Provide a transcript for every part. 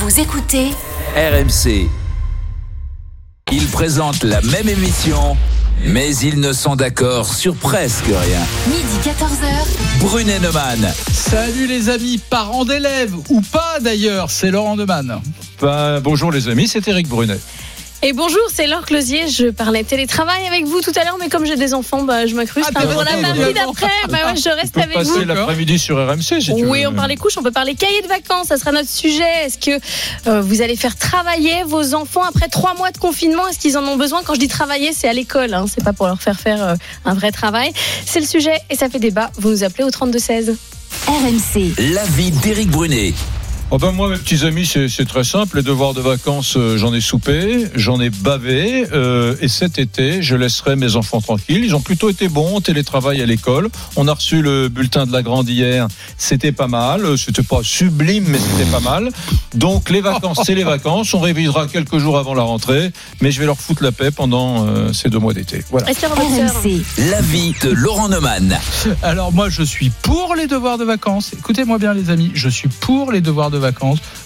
Vous écoutez RMC. Ils présentent la même émission, mais ils ne sont d'accord sur presque rien. midi 14h. Brunet Neumann. Salut les amis, parents d'élèves, ou pas d'ailleurs, c'est Laurent Neumann. Ben, bonjour les amis, c'est Eric Brunet. Et bonjour, c'est Laure Closier. Je parlais télétravail avec vous tout à l'heure, mais comme j'ai des enfants, bah, je m'incruste. Ah, hein, pour la partie d'après, bah ouais, je reste avec vous. passer l'après-midi sur RMC si tu Oui, veux. on parle couches, on peut parler cahiers de vacances, ça sera notre sujet. Est-ce que euh, vous allez faire travailler vos enfants après trois mois de confinement? Est-ce qu'ils en ont besoin? Quand je dis travailler, c'est à l'école, hein, c'est pas pour leur faire faire euh, un vrai travail. C'est le sujet et ça fait débat. Vous nous appelez au 32-16. RMC. L'avis d'Éric Brunet. Oh ben moi, mes petits amis, c'est c'est très simple. Les devoirs de vacances, euh, j'en ai soupé, j'en ai bavé. euh, et cet été, je laisserai mes enfants tranquilles. Ils ont plutôt été bons, télétravail à l'école. On a reçu le bulletin de la grande hier. C'était pas mal. Euh, C'était pas sublime, mais c'était pas mal. Donc les vacances, c'est les vacances. On révisera quelques jours avant la rentrée. Mais je vais leur foutre la paix pendant euh, ces deux mois d'été. Voilà. L'avis de Laurent Neumann. Alors moi je suis pour les devoirs de vacances. Écoutez-moi bien les amis, je suis pour les devoirs de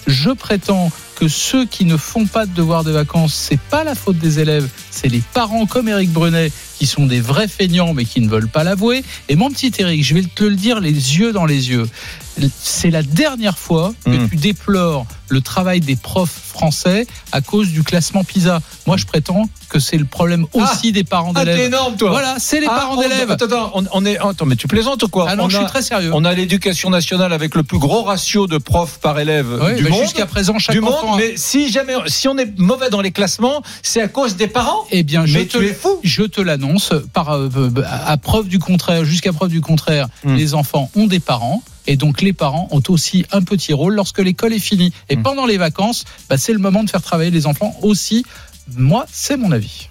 Je prétends que ceux qui ne font pas de devoirs de vacances, c'est pas la faute des élèves, c'est les parents comme Eric Brunet qui sont des vrais feignants mais qui ne veulent pas l'avouer. Et mon petit Eric, je vais te le dire les yeux dans les yeux. C'est la dernière fois que Mm. tu déplores le travail des profs français à cause du classement PISA. Moi, je prétends que c'est le problème aussi des parents Ah, t'es d'élèves. énorme, toi. Voilà, c'est les Ah, parents d'élèves. Attends, attends, on, on est. Attends, mais tu plaisantes ou quoi? Ah non, on je suis très sérieux. on a l'éducation nationale avec le plus gros ratio de profs par élève Oui, du mais monde. jusqu'à présent, chaque du monde, enfant. a- mais si jamais, si on est mauvais dans les classements, c'est à cause des parents? Eh bien, je Mais te, tu es fou. je te l'annonce, par euh, à à preuve du contraire, jusqu'à preuve du contraire, Hmm. les enfants ont des parents. Et donc les parents ont aussi un petit rôle lorsque l'école est finie. Et Hmm. pendant les vacances, bah, c'est le moment de faire travailler les enfants aussi. Moi, c'est mon avis.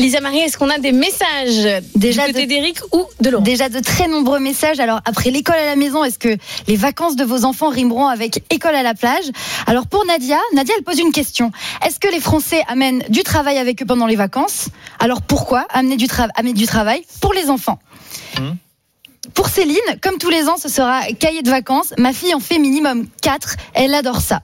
Lisa Marie, est-ce qu'on a des messages Déjà du côté de- d'Éric ou de Laurent Déjà de très nombreux messages. Alors après l'école à la maison, est-ce que les vacances de vos enfants rimeront avec école à la plage? Alors pour Nadia, Nadia elle pose une question. Est-ce que les Français amènent du travail avec eux pendant les vacances? Alors pourquoi amener du, tra- amener du travail pour les enfants? Mhm. Pour Céline, comme tous les ans, ce sera cahier de vacances. Ma fille en fait minimum 4. Elle adore ça.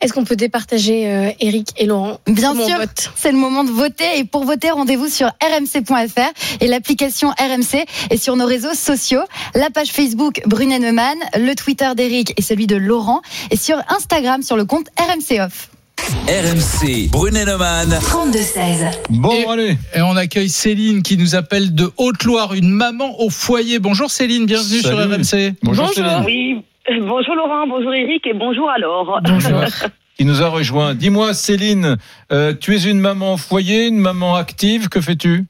Est-ce qu'on peut départager euh, Eric et Laurent? Bien sûr, c'est le moment de voter. Et pour voter, rendez-vous sur rmc.fr et l'application RMC et sur nos réseaux sociaux. La page Facebook Brunet Neumann, le Twitter d'Eric et celui de Laurent. Et sur Instagram sur le compte RMC Off. RMC. Brunet Neumann. 32-16. Bon, Et- allez. Et on accueille Céline qui nous appelle de Haute-Loire, une maman au foyer. Bonjour Céline, bienvenue sur. RMC. Bonjour, Bonjour. Céline, Oui, bonjour Laurent, bonjour Eric et bonjour alors. Bonjour. qui nous a rejoint. Dis-moi, Céline, euh, tu es une maman au foyer, une maman active. Que fais-tu?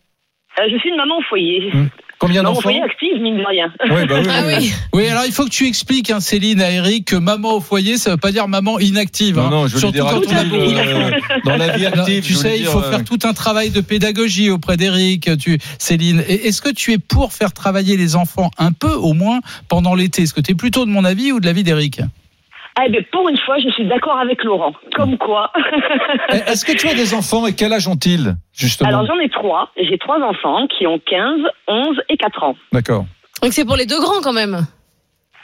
Euh, je suis une maman au foyer. Hum. Combien Maman au d'enfants foyer active, mine de rien. Oui, bah oui, Ah oui, oui. Oui, alors il faut que tu expliques, hein, Céline, à Eric, que maman au foyer, ça veut pas dire maman inactive. Non, hein. non, je veux Surtout dire quand on a active, beaucoup d'enfants. euh, dans la vie active. tu sais, il faut euh, faire tout un travail de pédagogie auprès d'Eric, tu, Céline. Est-ce que tu es pour faire travailler les enfants un peu, au moins, pendant l'été? Est-ce que tu es plutôt de mon avis ou de l'avis d'Eric? Eh bien, pour une fois, je suis d'accord avec Laurent. Comme quoi. Eh, Est-ce que tu as des enfants et quel âge ont-ils, justement Alors j'en ai trois. J'ai trois enfants qui ont 15, 11 et 4 ans. D'accord. Donc c'est pour les deux grands quand même.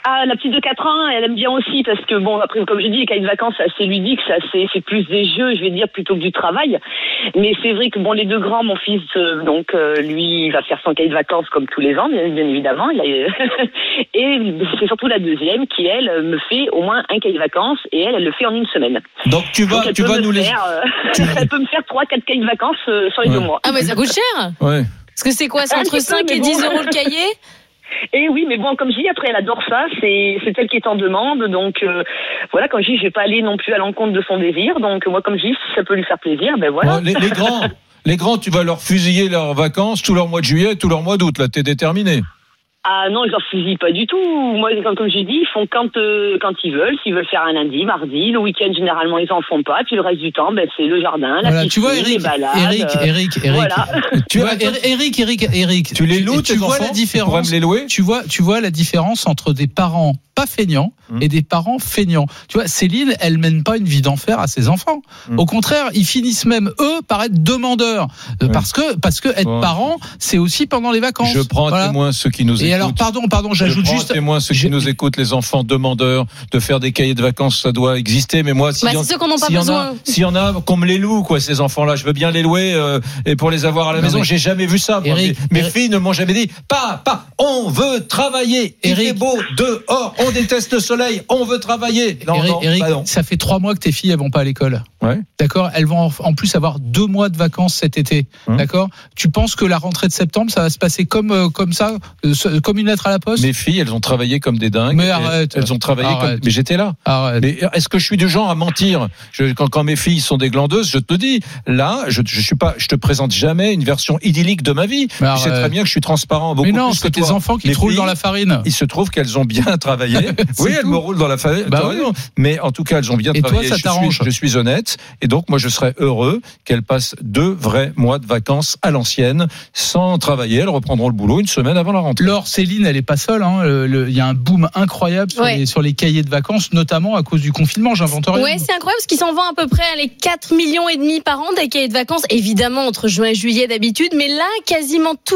Ah, la petite de 4 ans, elle aime bien aussi parce que, bon, après, comme je dis, les cahiers de vacances, c'est assez ludique, c'est assez- c'est plus des jeux, je vais dire, plutôt que du travail. Mais c'est vrai que, bon, les deux grands, mon fils, euh, donc, euh, lui, il va faire son cahier de vacances comme tous les ans, bien, bien évidemment. Il a- et c'est surtout la deuxième qui, elle, me fait au moins un cahier de vacances et elle, elle le fait en une semaine. Donc tu vas, Donc, tu vas nous les. faire, euh, tu- elle peut me faire trois, quatre cahiers de vacances euh, sur les Ouais. deux mois. Ah mais ça coûte cher Ouais. Parce que c'est quoi C'est Un entre petit peu, 5 et mais 10 bon. euros le cahier? Et oui, mais bon, comme je dis, après, elle adore ça. C'est elle qui est en demande. Donc, euh, voilà, comme je dis, je vais pas aller non plus à l'encontre de son désir. Donc, moi, comme je dis, si ça peut lui faire plaisir, ben voilà. Les grands, les grands, tu vas leur fusiller leurs vacances, tout leur mois de juillet, tout leur mois d'août. Là, t'es déterminé. Ah non, je leur fusille pas du tout. Moi, comme, comme j'ai dit, ils font quand, euh, quand ils veulent. S'ils veulent faire un lundi, mardi, le week-end, généralement, ils en font pas. Puis le reste du temps, ben, c'est le jardin, la Voilà, piscine, tu vois, les Eric, balades. Eric, Eric, Eric. voilà. Tu vois, Eric, Eric, Eric. Tu les loues, tu tes vois enfants la différence. me les louer Tu vois, tu vois la différence entre des parents pas feignants Hum. et des parents feignants. Tu vois, Céline, elle mène pas une vie d'enfer à ses enfants. Hum. Au contraire, ils finissent même eux par être demandeurs Euh, Ouais. parce que parce que être Bon. parent, c'est aussi pendant les vacances. Je prends à Voilà. témoin ceux qui nous écoutent. Alors, pardon, pardon, j'ajoute juste. témoin ceux qui nous écoutent, les enfants demandeurs, de faire des cahiers de vacances, ça doit exister. Mais moi, s'il Bah, y en- c'est ceux qu'on n'a pas a- besoin. S'il y en a, qu'on me les loue, quoi, ces enfants-là. Je veux bien les louer euh, et pour les avoir à la Non, maison. mais- J'ai jamais vu ça. moi. Eric, mes mes Eric- filles ne m'ont jamais dit, pas, pas, on veut travailler. Il Eric- est beau dehors. On déteste le soleil. On veut travailler. Non, Eric, non, Eric, bah non. ça fait trois mois que tes filles elles vont pas à l'école. Ouais. D'accord? Elles vont en- plus avoir deux mois de vacances cet été. Hum. D'accord? Tu penses que la rentrée de septembre, ça va se passer comme, euh, comme ça, euh, comme une lettre à la poste Mes filles, elles ont travaillé comme des dingues. Mais arrête. Elles ont travaillé Arrête. comme. Mais j'étais là. Arrête. Mais est-ce que je suis du genre à mentir je, quand, quand mes filles sont des glandeuses, je te dis, là, je, je suis pas, je te présente jamais une version idyllique de ma vie. Tu sais très bien que je suis transparent beaucoup Mais non, plus que c'est tes toi. enfants qui te roulent dans la farine. Il se trouve qu'elles ont bien travaillé. Oui, elles tout. me roulent dans la farine. Bah oui. Mais en tout cas, elles ont bien Et toi, travaillé. ça je, t'arrange. suis, je suis honnête. Et donc, moi, je serais heureux qu'elles passent deux vrais mois de vacances à l'ancienne, sans travailler. Elles reprendront le boulot une semaine avant la rentrée. Laure, Céline, elle est pas seule. hein. Le- Il y a un boom incroyable sur, Ouais. les, sur les cahiers de vacances, notamment à cause du confinement. J'invente rien. Ouais, c'est incroyable parce qu'ils s'en vendent à peu près à les 4 millions et demi par an des cahiers de vacances, évidemment entre juin et juillet d'habitude, mais là quasiment tous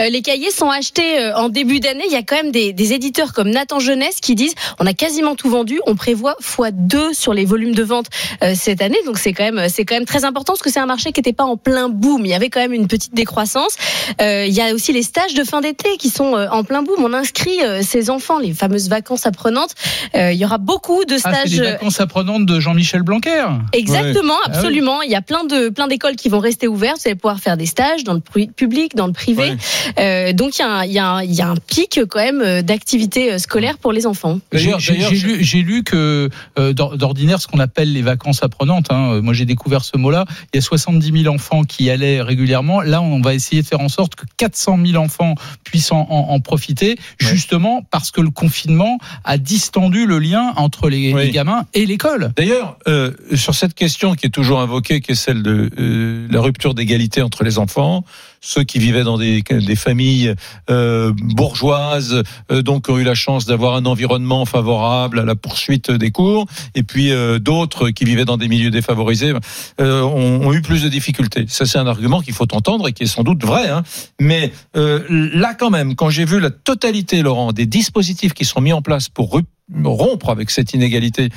euh, les cahiers sont achetés euh, en début d'année. Il y a quand même des, des éditeurs comme Nathan Jeunesse qui disent on a quasiment tout vendu, on prévoit x2 sur les volumes de vente euh, cette année, donc c'est quand même c'est quand même très important parce que c'est un marché qui n'était pas en plein boom, il y avait quand même une petite décroissance. Euh, il y a aussi les stages de fin d'été qui sont euh, en plein boom. On inscrit euh, ces enfants, les fameuses vacances apprenantes. Euh, il y aura beaucoup de Ah, stages. les vacances apprenantes de Jean-Michel Blanquer. Exactement, Ah oui. absolument. Il y a plein de plein d'écoles qui vont rester ouvertes. Vous allez pouvoir faire des stages dans le public, dans le privé. Euh, donc il y, a un, il, y a un, il y a un pic quand même euh, d'activité euh, scolaire pour les enfants. J'ai lu, que euh, d'or- d'ordinaire, ce qu'on appelle les vacances apprenantes, hein, euh, moi j'ai découvert ce mot-là, il y a 70 000 enfants qui y allaient régulièrement. Là, on va essayer de faire en sorte que 400 000 enfants puissent en, en- en profiter, justement parce que le confinement a distendu le lien entre les, Oui. les gamins et l'école. D'ailleurs, euh, sur cette question qui est toujours invoquée, qui est celle de euh, la rupture d'égalité entre les enfants, ceux qui vivaient dans des, familles euh, bourgeoises, euh, donc ont eu la chance d'avoir un environnement favorable à la poursuite des cours, et puis euh, d'autres qui vivaient dans des milieux défavorisés euh, ont, ont eu plus de difficultés. Ça, c'est un argument qu'il faut entendre et qui est sans doute vrai. Hein. Mais euh, là, quand même, quand j'ai vu la totalité, Laurent, des dispositifs qui sont mis en place pour rompre avec cette inégalité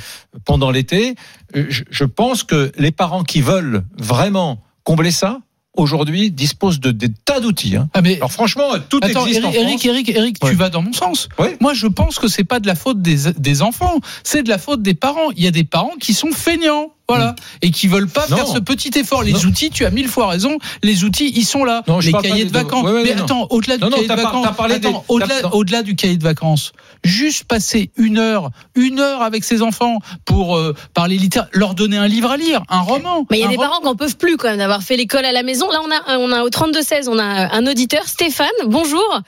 pendant l'été, euh, je pense que les parents qui veulent vraiment combler ça, aujourd'hui, disposent de des tas d'outils. Hein. Ah mais Alors franchement, tout Attends, existe en Eric, France. Eric, Eric, Eric, Ouais. tu vas dans mon sens. Ouais. Moi, je pense que c'est pas de la faute des, des enfants, c'est de la faute des parents. Il y a des parents qui sont feignants, voilà, et qui veulent pas Mm. Non. faire ce petit effort. Les Non. outils, tu as mille fois raison. Les outils, ils sont là. Non, je les cahiers de vacances. ouais, ouais, Mais non. attends, au-delà du Non, non, cahier de vacances, t'as parlé des- attends, au-delà, t'as- au-delà du cahier de vacances, juste passer une heure, une heure avec ses enfants pour euh, parler littéraire, leur donner un livre à lire, un roman. Mais il y a des roman. parents qui en peuvent plus quand même d'avoir fait l'école à la maison. Là, on a, on a au 32-16, on a un auditeur, Stéphane. Bonjour.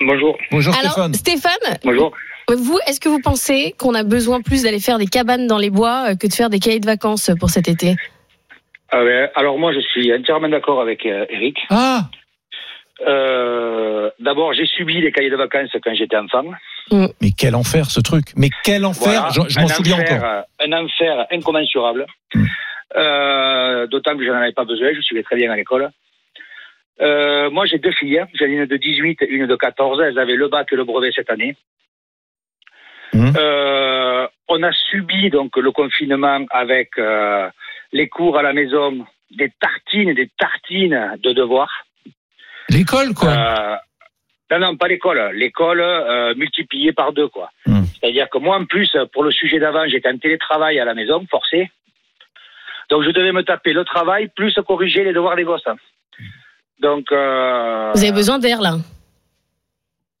Bonjour. Bonjour Alors, Stéphane. Stéphane, Bonjour. Vous, est-ce que vous pensez qu'on a besoin plus d'aller faire des cabanes dans les bois euh, que de faire des cahiers de vacances pour cet été? Ah alors moi, je suis entièrement d'accord avec euh, Eric. Ah, Euh, D'abord, j'ai subi les cahiers de vacances quand j'étais enfant. mais quel enfer ce truc. Mais quel enfer. Voilà, je m'en souviens enfer, encore. euh, Un enfer incommensurable. Mm. Euh, D'autant que je n'en avais pas besoin, je suivais très bien à l'école. Euh, moi, j'ai deux filles. hein. J'en ai une de 18 et une de 14. Elles avaient le bac et le brevet cette année. Mhm. Euh, on a subi donc le confinement avec euh, les cours à la maison, des tartines et des tartines de devoirs. L'école, quoi. Euh, non, non, pas l'école. L'école euh, multipliée par deux, quoi. Hmm. C'est-à-dire que moi, en plus, pour le sujet d'avant, j'étais en télétravail à la maison, forcé. Donc, je devais me taper le travail plus corriger les devoirs des gosses. Donc, euh, Vous avez besoin d'air là.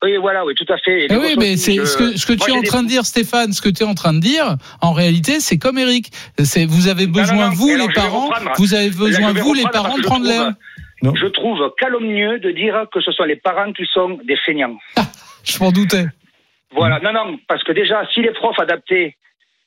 Oui, voilà, oui, tout à fait. Eh oui, mais aussi, c'est je- ce que, ce que moi, tu es en des- train de dire, Stéphane, ce que tu es en train de dire, en réalité, c'est comme Eric. C'est vous avez besoin, non, non, vous alors, les parents, vous avez besoin, vous les parents, de prendre je l'air. Je trouve calomnieux de dire que ce sont les parents qui sont des feignants. Je m'en doutais. Voilà, non, non, parce que déjà, si les profs adaptaient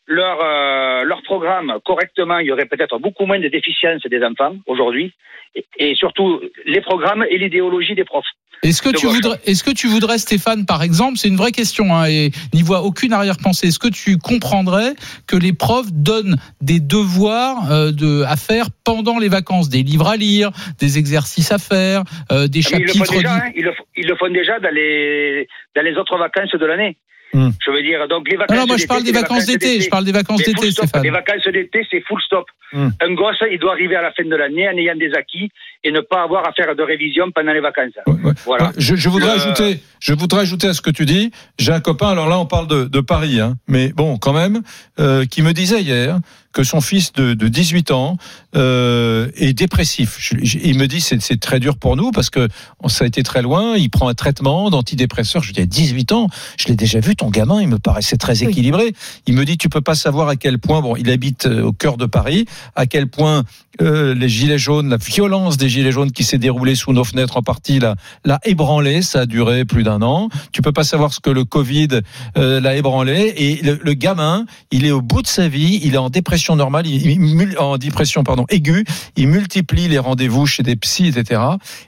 leur, euh, leur programme correctement, il y aurait peut-être beaucoup moins de déficiences des enfants aujourd'hui, et, et surtout les programmes et l'idéologie des profs. Est-ce que de tu gauche. voudrais, est-ce que tu voudrais, Stéphane, par exemple, c'est une vraie question, hein, et n'y voit aucune arrière-pensée. Est-ce que tu comprendrais que les profs donnent des devoirs euh, de, à faire pendant les vacances, des livres à lire, des exercices à faire, euh, des Ah, Mais ils le chapitres font déjà, hein, ils, le, ils le font déjà dans les, dans les autres vacances de l'année. Hmm. Je veux dire, donc les Non, vacances non, moi je parle des vacances d'été. Je parle des vacances d'été. Stéphane. Les vacances d'été, c'est full stop. Hmm. Un gosse, il doit arriver à la fin de l'année en ayant des acquis et ne pas avoir à faire de révision pendant les vacances. Ouais, ouais. Voilà. Ouais, Je, je voudrais Le- ajouter, je voudrais ajouter à ce que tu dis. J'ai un copain, alors là on parle de, de Paris, hein, mais bon quand même, euh, qui me disait hier que son fils de, de 18 ans euh, est dépressif. Je- je- il me dit c'est c'est très dur pour nous parce que ça a été très loin. Il prend un traitement d'antidépresseur. Je lui dis à 18 ans, je l'ai déjà vu ton gamin. Il me paraissait très Oui. équilibré. Il me dit tu peux pas savoir à quel point bon il habite euh, au cœur de Paris, à quel point euh, les gilets jaunes, la violence des gilets jaunes qui s'est déroulée sous nos fenêtres en partie l'a l'a ébranlé. Ça a duré plus d'un an. Tu peux pas savoir ce que le Covid euh, l'a ébranlé. Et le, le gamin, il est au bout de sa vie. Il est en dépression normale, il, en dépression pardon aiguë. Il multiplie les rendez-vous chez des psys, etc.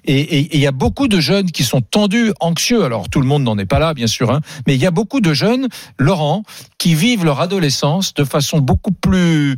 Et et- et il y a beaucoup de jeunes qui sont tendus, anxieux. Alors tout le monde n'en est pas là, bien sûr, hein, mais il y a beaucoup de jeunes, Laurent, qui vivent leur adolescence de façon beaucoup plus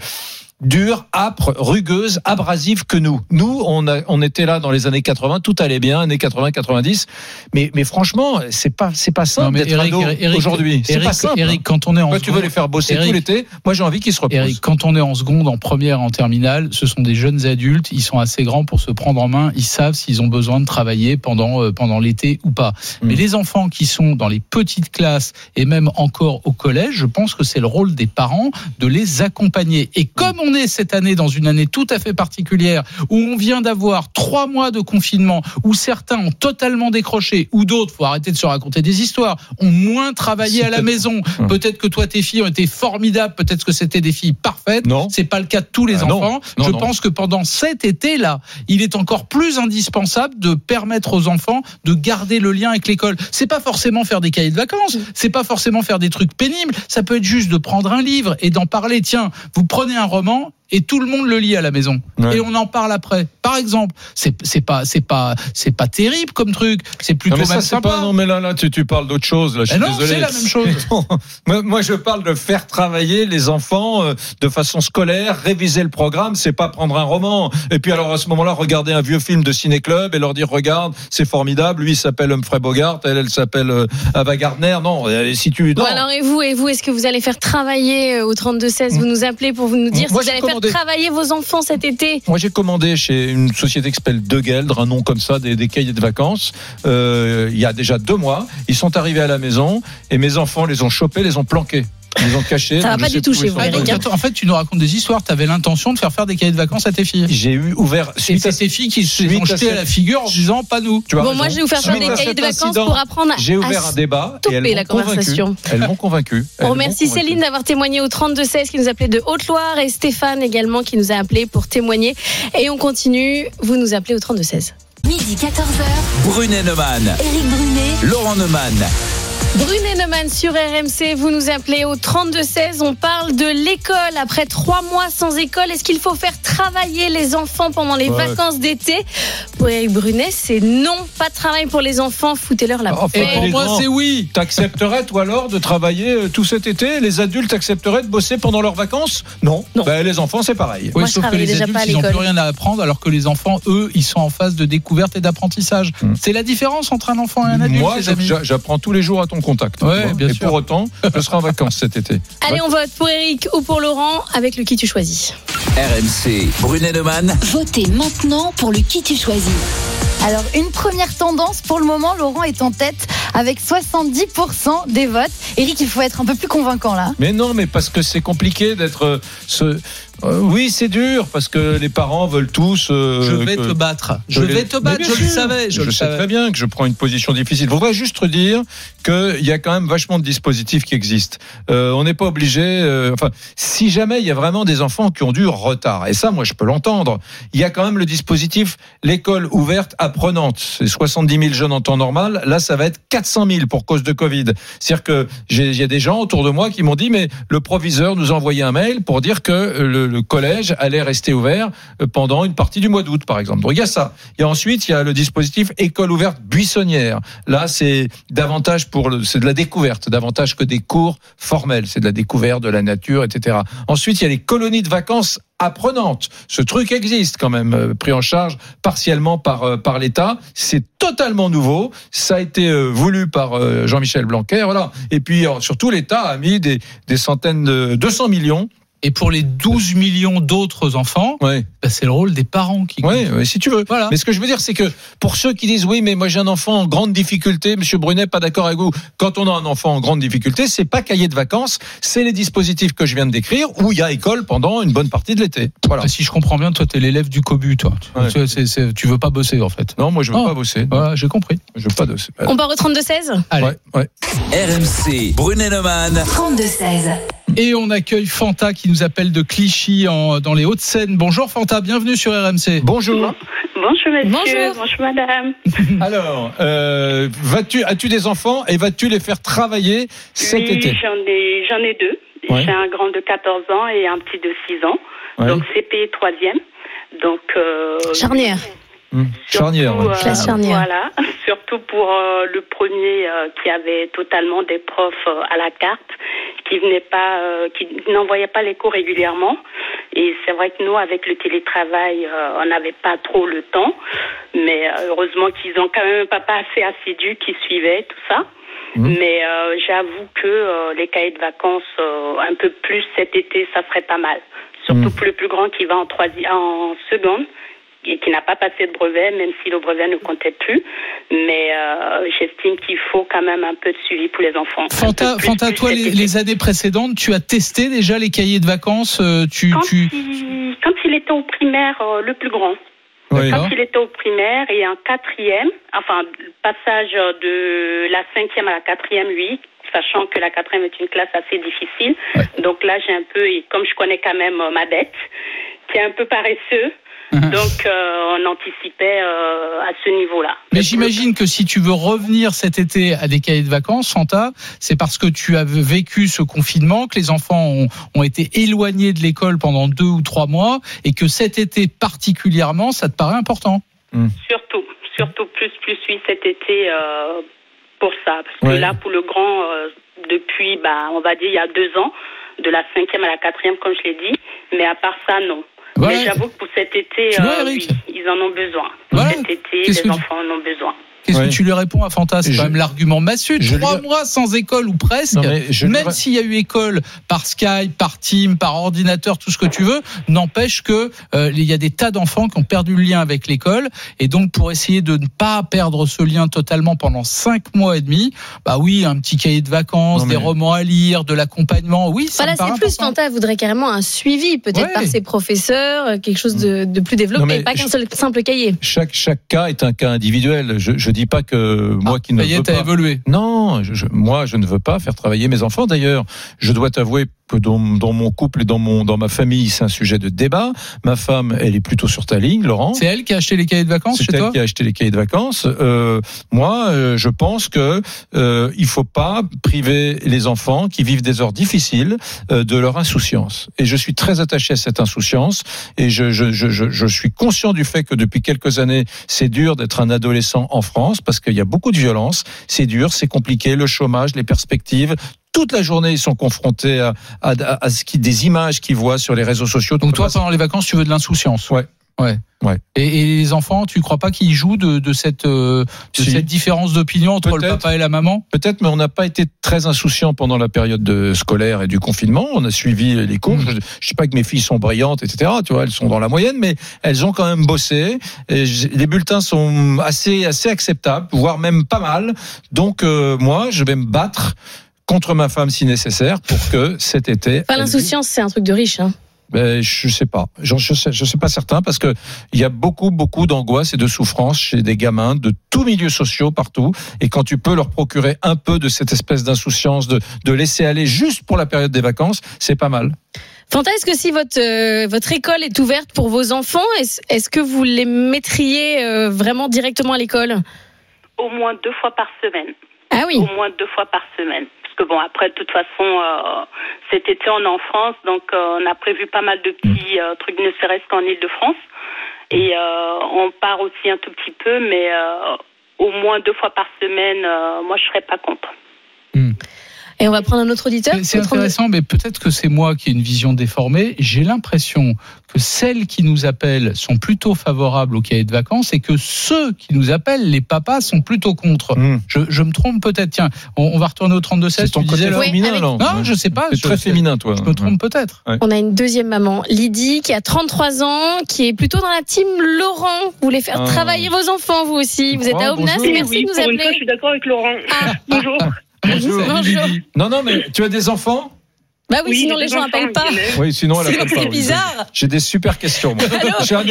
dure, âpre, rugueuse, abrasive que nous. Nous, on, a, on était là dans les années 80, tout allait bien, années 80, 90. Mais, mais franchement, c'est pas, c'est pas simple d'être Eric, ado aujourd'hui. C'est pas simple. Eric, quand on est en Toi, tu veux les faire bosser Eric- tout l'été. Moi, j'ai envie qu'ils se reposent. Eric, quand on est en seconde, en première, en terminale, ce sont des jeunes adultes. Ils sont assez grands pour se prendre en main. Ils savent s'ils ont besoin de travailler pendant euh, pendant l'été ou pas. Mm. Mais les enfants qui sont dans les petites classes et même encore au collège, je pense que c'est le rôle des parents de les accompagner. Et comme on est cette année dans une année tout à fait particulière où on vient d'avoir trois mois de confinement, où certains ont totalement décroché, ou d'autres, faut arrêter de se raconter des histoires, ont moins travaillé à la maison. Hum. Peut-être que toi tes filles ont été formidables, peut-être que c'était des filles parfaites. Non. C'est pas le cas de tous les Ah non. enfants. Non, Je non. pense que pendant cet été-là, il est encore plus indispensable de permettre aux enfants de garder le lien avec l'école. C'est pas forcément faire des cahiers de vacances, c'est pas forcément faire des trucs pénibles. Ça peut être juste de prendre un livre et d'en parler. Tiens, vous prenez un roman et tout le monde le lit à la maison Ouais. et on en parle après. Par exemple, c'est pas c'est pas c'est pas terrible comme truc. C'est plutôt Non mais ça même sympa. pas non mais là là tu, tu parles d'autre chose là je suis non, désolé. c'est la même chose. Moi, moi, je parle de faire travailler les enfants euh, de façon scolaire, réviser le programme, c'est pas prendre un roman et puis alors à ce moment-là regarder un vieux film de ciné club et leur dire regarde, c'est formidable, lui il s'appelle Humphrey Bogart, elle elle s'appelle euh, Ava Gardner. Non, euh, si tu non. Bon alors et vous et vous est-ce que vous allez faire travailler euh, au 32 16 vous nous appelez pour vous nous dire Moi, vous allez commandé. faire travailler vos enfants cet été Moi, j'ai commandé chez une société qui s'appelle De Gueldre, un nom comme ça, des, des cahiers de vacances. Euh, il y a déjà deux mois, ils sont arrivés à la maison et mes enfants les ont chopés, les ont planqués, ils ont cachés. Ça va pas du tout chez vous. En fait, tu nous racontes des histoires. Tu avais l'intention de faire faire des cahiers de vacances à tes filles. J'ai eu ouvert Et c'est tes filles qui se sont jetées à la figure en disant pas nous. Bon raison. moi je vais vous faire faire des cahiers de vacances incident, pour apprendre J'ai ouvert un débat et elles la conversation. Elles m'ont convaincu. On remercie. Céline d'avoir témoigné au 32 16 qui nous appelait de Haute-Loire et Stéphane également qui nous a appelé pour témoigner et on continue vous nous appelez au 32 16 Midi 14h, Brunet Neumann, Éric Brunet, Laurent Neumann. Brunet Neumann sur RMC, vous nous appelez au 32-16. On parle de l'école. Après trois mois sans école, est-ce qu'il faut faire travailler les enfants pendant les Ouais. vacances d'été? Pour Eric Brunet, c'est non, pas de travail pour les enfants. Foutez-leur la Enfin, paix. Et pour moi, c'est oui. T'accepterais, toi, alors, de travailler euh, tout cet été? Les adultes accepteraient de bosser pendant leurs vacances? Non. Non. Ben, les enfants, c'est pareil. Oui, Moi, je sauf que les déjà adultes, ils n'ont plus rien à apprendre, alors que les enfants, eux, ils sont en phase de découverte et d'apprentissage. Mm. C'est la différence entre un enfant et un adulte, Moi, j'apprends tous les jours à ton contact. Ouais, tu vois. bien et sûr. pour autant, je serai en vacances cet été. Allez, on vote pour Eric ou pour Laurent avec le qui tu choisis. RMC, Brunet Neumann. votez maintenant pour le qui tu choisis. Alors, une première tendance pour le moment, Laurent est en tête avec 70% des votes. Eric, il faut être un peu plus convaincant là. Mais non, mais parce que c'est compliqué d'être. euh, ce... euh, oui, c'est dur parce que les parents veulent tous. euh, Je vais te battre. Je vais te battre, je bien le savais. Je, Je, le sais savais. très bien que je prends une position difficile. Je voudrais juste dire qu'il y a quand même vachement de dispositifs qui existent. Euh, on n'est pas obligé. euh, enfin, si jamais il y a vraiment des enfants qui ont du retard, et ça, moi, je peux l'entendre. Il y a quand même le dispositif l'école ouverte apprenante. C'est 70 000 jeunes en temps normal. Là, ça va être 400 000 pour cause de Covid. C'est-à-dire que j'ai- il y a des gens autour de moi qui m'ont dit mais le proviseur nous a envoyé un mail pour dire que le, le collège allait rester ouvert euh, pendant une partie du mois d'août, par exemple. Donc il y a ça. Et ensuite il y a le dispositif école ouverte buissonnière. Là c'est davantage pour le, c'est de la découverte, davantage que des cours formels. C'est de la découverte de la nature, etc. Ensuite il y a les colonies de vacances apprenantes. Ce truc existe quand même, euh, pris en charge partiellement par euh, par l'État. C'est totalement nouveau. Ça a été voulu par Jean-Michel Blanquer, voilà. Et puis surtout l'État a mis des des centaines de 200 millions. Et pour les 12 millions d'autres enfants, Ouais. bah, c'est le rôle des parents qui ouais, si tu veux. Voilà. Mais ce que je veux dire, c'est que pour ceux qui disent oui, mais moi j'ai un enfant en grande difficulté, Monsieur Brunet, pas d'accord avec vous. Quand on a un enfant en grande difficulté, c'est pas cahier de vacances, c'est les dispositifs que je viens de décrire où il y a école pendant une bonne partie de l'été. Voilà. Bah, si je comprends bien, toi, t'es l'élève du cobu, toi. Tu- tu veux pas bosser, en fait. Non, moi je veux Oh. pas bosser. Voilà, j'ai compris. Je veux pas bosser. On part au 32-16 Allez. Ouais, ouais. RMC, Brunet-Neumann. 32-16. Et on accueille Fanta qui nous appelle de Clichy en, dans les Hauts-de-Seine. Bonjour Fanta, bienvenue sur RMC. Bonjour. Bonjour monsieur, Bonjour. bonjour, madame. Alors, euh, vas-tu, as-tu des enfants et vas-tu les faire travailler cet oui, été j'en ai, j'en ai deux. Ouais. J'ai un grand de 14 ans et un petit de 6 ans. Ouais. Donc CP troisième. Donc euh, Charnière. Hum, Charnière. surtout, ouais. euh, charnière. Voilà, surtout pour euh, le premier euh, qui avait totalement des profs euh, à la carte, qui venait pas, euh, qui n'envoyait pas les cours régulièrement. Et c'est vrai que nous, avec le télétravail, euh, on n'avait pas trop le temps. Mais euh, heureusement qu'ils ont quand même un papa assez assidu qui suivait tout ça. Mhm. Mais euh, j'avoue que euh, les cahiers de vacances, euh, un peu plus cet été, ça serait pas mal. Surtout Mhm. pour le plus grand qui va en, troisi- en seconde et qui n'a pas passé de brevet, même si le brevet ne comptait plus. Mais euh, j'estime qu'il faut quand même un peu de suivi pour les enfants. Fanta, plus, Fanta plus toi, les, années précédentes, tu as testé déjà les cahiers de vacances euh, tu, Quand, tu... il, quand il était au primaire, euh, le plus grand, Oui. quand il était au primaire et en quatrième, enfin, le passage de la cinquième à la quatrième, oui, sachant que la quatrième est une classe assez difficile. Donc là, j'ai un peu, et comme je connais quand même ma bête, qui est un peu paresseux, Mhm. donc euh, on anticipait euh, à ce niveau-là. Mais j'imagine que si tu veux revenir cet été à des cahiers de vacances, Fanta, c'est parce que tu as vécu ce confinement, que les enfants ont, ont été éloignés de l'école pendant deux ou trois mois, et que cet été particulièrement, ça te paraît important. Surtout, surtout plus, plus, oui, cet été euh, pour ça. Parce que là, pour le grand, euh, depuis, bah, on va dire, il y a deux ans, de la cinquième à la quatrième, comme je l'ai dit. Mais à part ça, non. Mais j'avoue que pour cet été, vois, euh, oui, ils en ont besoin. Pour Voilà. cet été, les enfants en ont besoin. Qu'est-ce Ouais. que tu lui réponds à Fanta C'est quand même l'argument massue. je Trois lui- mois sans école ou presque. Non, je même s'il y a eu école par Skype, par Team, par ordinateur, tout ce que tu veux, n'empêche que euh, il y a des tas d'enfants qui ont perdu le lien avec l'école et donc pour essayer de ne pas perdre ce lien totalement pendant cinq mois et demi, bah oui, un petit cahier de vacances, Non, mais- des romans à lire, de l'accompagnement, oui, ça Voilà, c'est plus. Fanta voudrait carrément un suivi, peut-être Ouais. par ses professeurs, euh, quelque chose de, de plus développé, Non, mais pas qu'un je- seul simple cahier. Chaque, chaque cas est un cas individuel. Je, je dis pas que moi qui ne Ah, y est, veux pas. évolué. Non, je- je- moi je ne veux pas faire travailler mes enfants. D'ailleurs, je dois t'avouer que dans, dans mon couple et dans mon dans ma famille, c'est un sujet de débat. Ma femme, elle est plutôt sur ta ligne, Laurent. C'est elle qui a acheté les cahiers de vacances C'est chez elle toi qui a acheté les cahiers de vacances. Euh, moi, euh, je pense que euh, il faut pas priver les enfants qui vivent des heures difficiles euh, de leur insouciance. Et je suis très attaché à cette insouciance. Et je, je, je, je, je suis conscient du fait que depuis quelques années, c'est dur d'être un adolescent en France parce qu'il y a beaucoup de violence. C'est dur, c'est compliqué, le chômage, les perspectives. Toute la journée, ils sont confrontés à, à, à ce qui, des images qu'ils voient sur les réseaux sociaux. Donc toi, pendant les vacances, tu veux de l'insouciance. Ouais. Ouais. Ouais. Et, et les enfants, tu crois pas qu'ils jouent de, de cette euh, de Si. cette différence d'opinion entre le papa et la maman? Peut-être, mais on n'a pas été très insouciant pendant la période de scolaire et du confinement. On a suivi les cours. Mm. Je, je dis pas que mes filles sont brillantes, etc. Tu vois, elles sont dans la moyenne, mais elles ont quand même bossé. Et les bulletins sont assez assez acceptables, voire même pas mal. Donc euh, moi, je vais me battre contre ma femme si nécessaire pour que cet été. Pas elle- l'insouciance, c'est un truc de riche. Hein. ben, je sais pas. Je, je sais, je sais pas certain parce que il y a beaucoup, beaucoup d'angoisse et de souffrance chez des gamins de tous milieux sociaux partout. Et quand tu peux leur procurer un peu de cette espèce d'insouciance, de, de laisser aller juste pour la période des vacances, c'est pas mal. Fanta, est-ce que si votre, euh, votre école est ouverte pour vos enfants, est-ce est-ce que vous les mettriez euh, vraiment directement à l'école? Au moins deux fois par semaine. Ah oui. au moins deux fois par semaine. Que bon, après, de toute façon, euh, cet été, on est en France, donc euh, on a prévu pas mal de petits euh, trucs, ne serait-ce qu'en Ile-de-France. Et euh, on part aussi un tout petit peu, mais euh, au moins deux fois par semaine, euh, moi, je serais pas contre. Et on va prendre un autre auditeur. C'est- intéressant, mais peut-être que c'est moi qui ai une vision déformée. J'ai l'impression que celles qui nous appellent sont plutôt favorables au cahier de vacances et que ceux qui nous appellent, les papas, sont plutôt contre. Mmh. Je, je me trompe peut-être. Tiens, on, on va retourner au 32-16. C'est ton côté Oui, féminin, avec- non Non, je sais pas. C'est Je- très féminin, toi. Je me trompe peut-être. On a une deuxième maman, Lydie, qui a 33 ans, qui est plutôt dans la team Laurent. Vous voulez faire Ah. travailler vos enfants, vous aussi. Vous êtes à Oh, Aubenas, bonjour. merci oui, de nous pour une fois, je appeler. suis d'accord avec Laurent. Ah, Bonjour. Bonjour. Bonjour. Non, non, mais tu as des enfants? Bah oui, sinon les gens enfants, appellent pas. Oui, sinon elle Sinon, appelle pas. c'est oui. bizarre. J'ai des super questions. moi.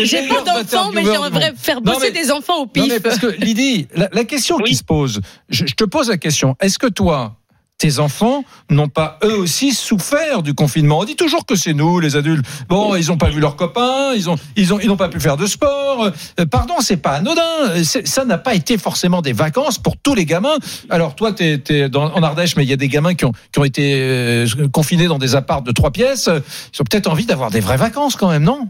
J'ai pas d'enfants, mais j'aimerais faire Non, bosser mais- des enfants au Non, pif. mais parce que Lydie, la, la question Oui. qui se pose, je, je te pose la question, est-ce que toi, tes enfants n'ont pas eux aussi souffert du confinement On dit toujours que c'est nous, les adultes. Bon, ils n'ont pas vu leurs copains, ils ont, ils ont, ils n'ont pas pu faire de sport. Euh, pardon, c'est pas anodin. C'est- Ça n'a pas été forcément des vacances pour tous les gamins. Alors toi, tu es, en Ardèche, mais il y a des gamins qui ont, qui ont été euh, confinés dans des apparts de trois pièces. Ils ont peut-être envie d'avoir des vraies vacances quand même, non?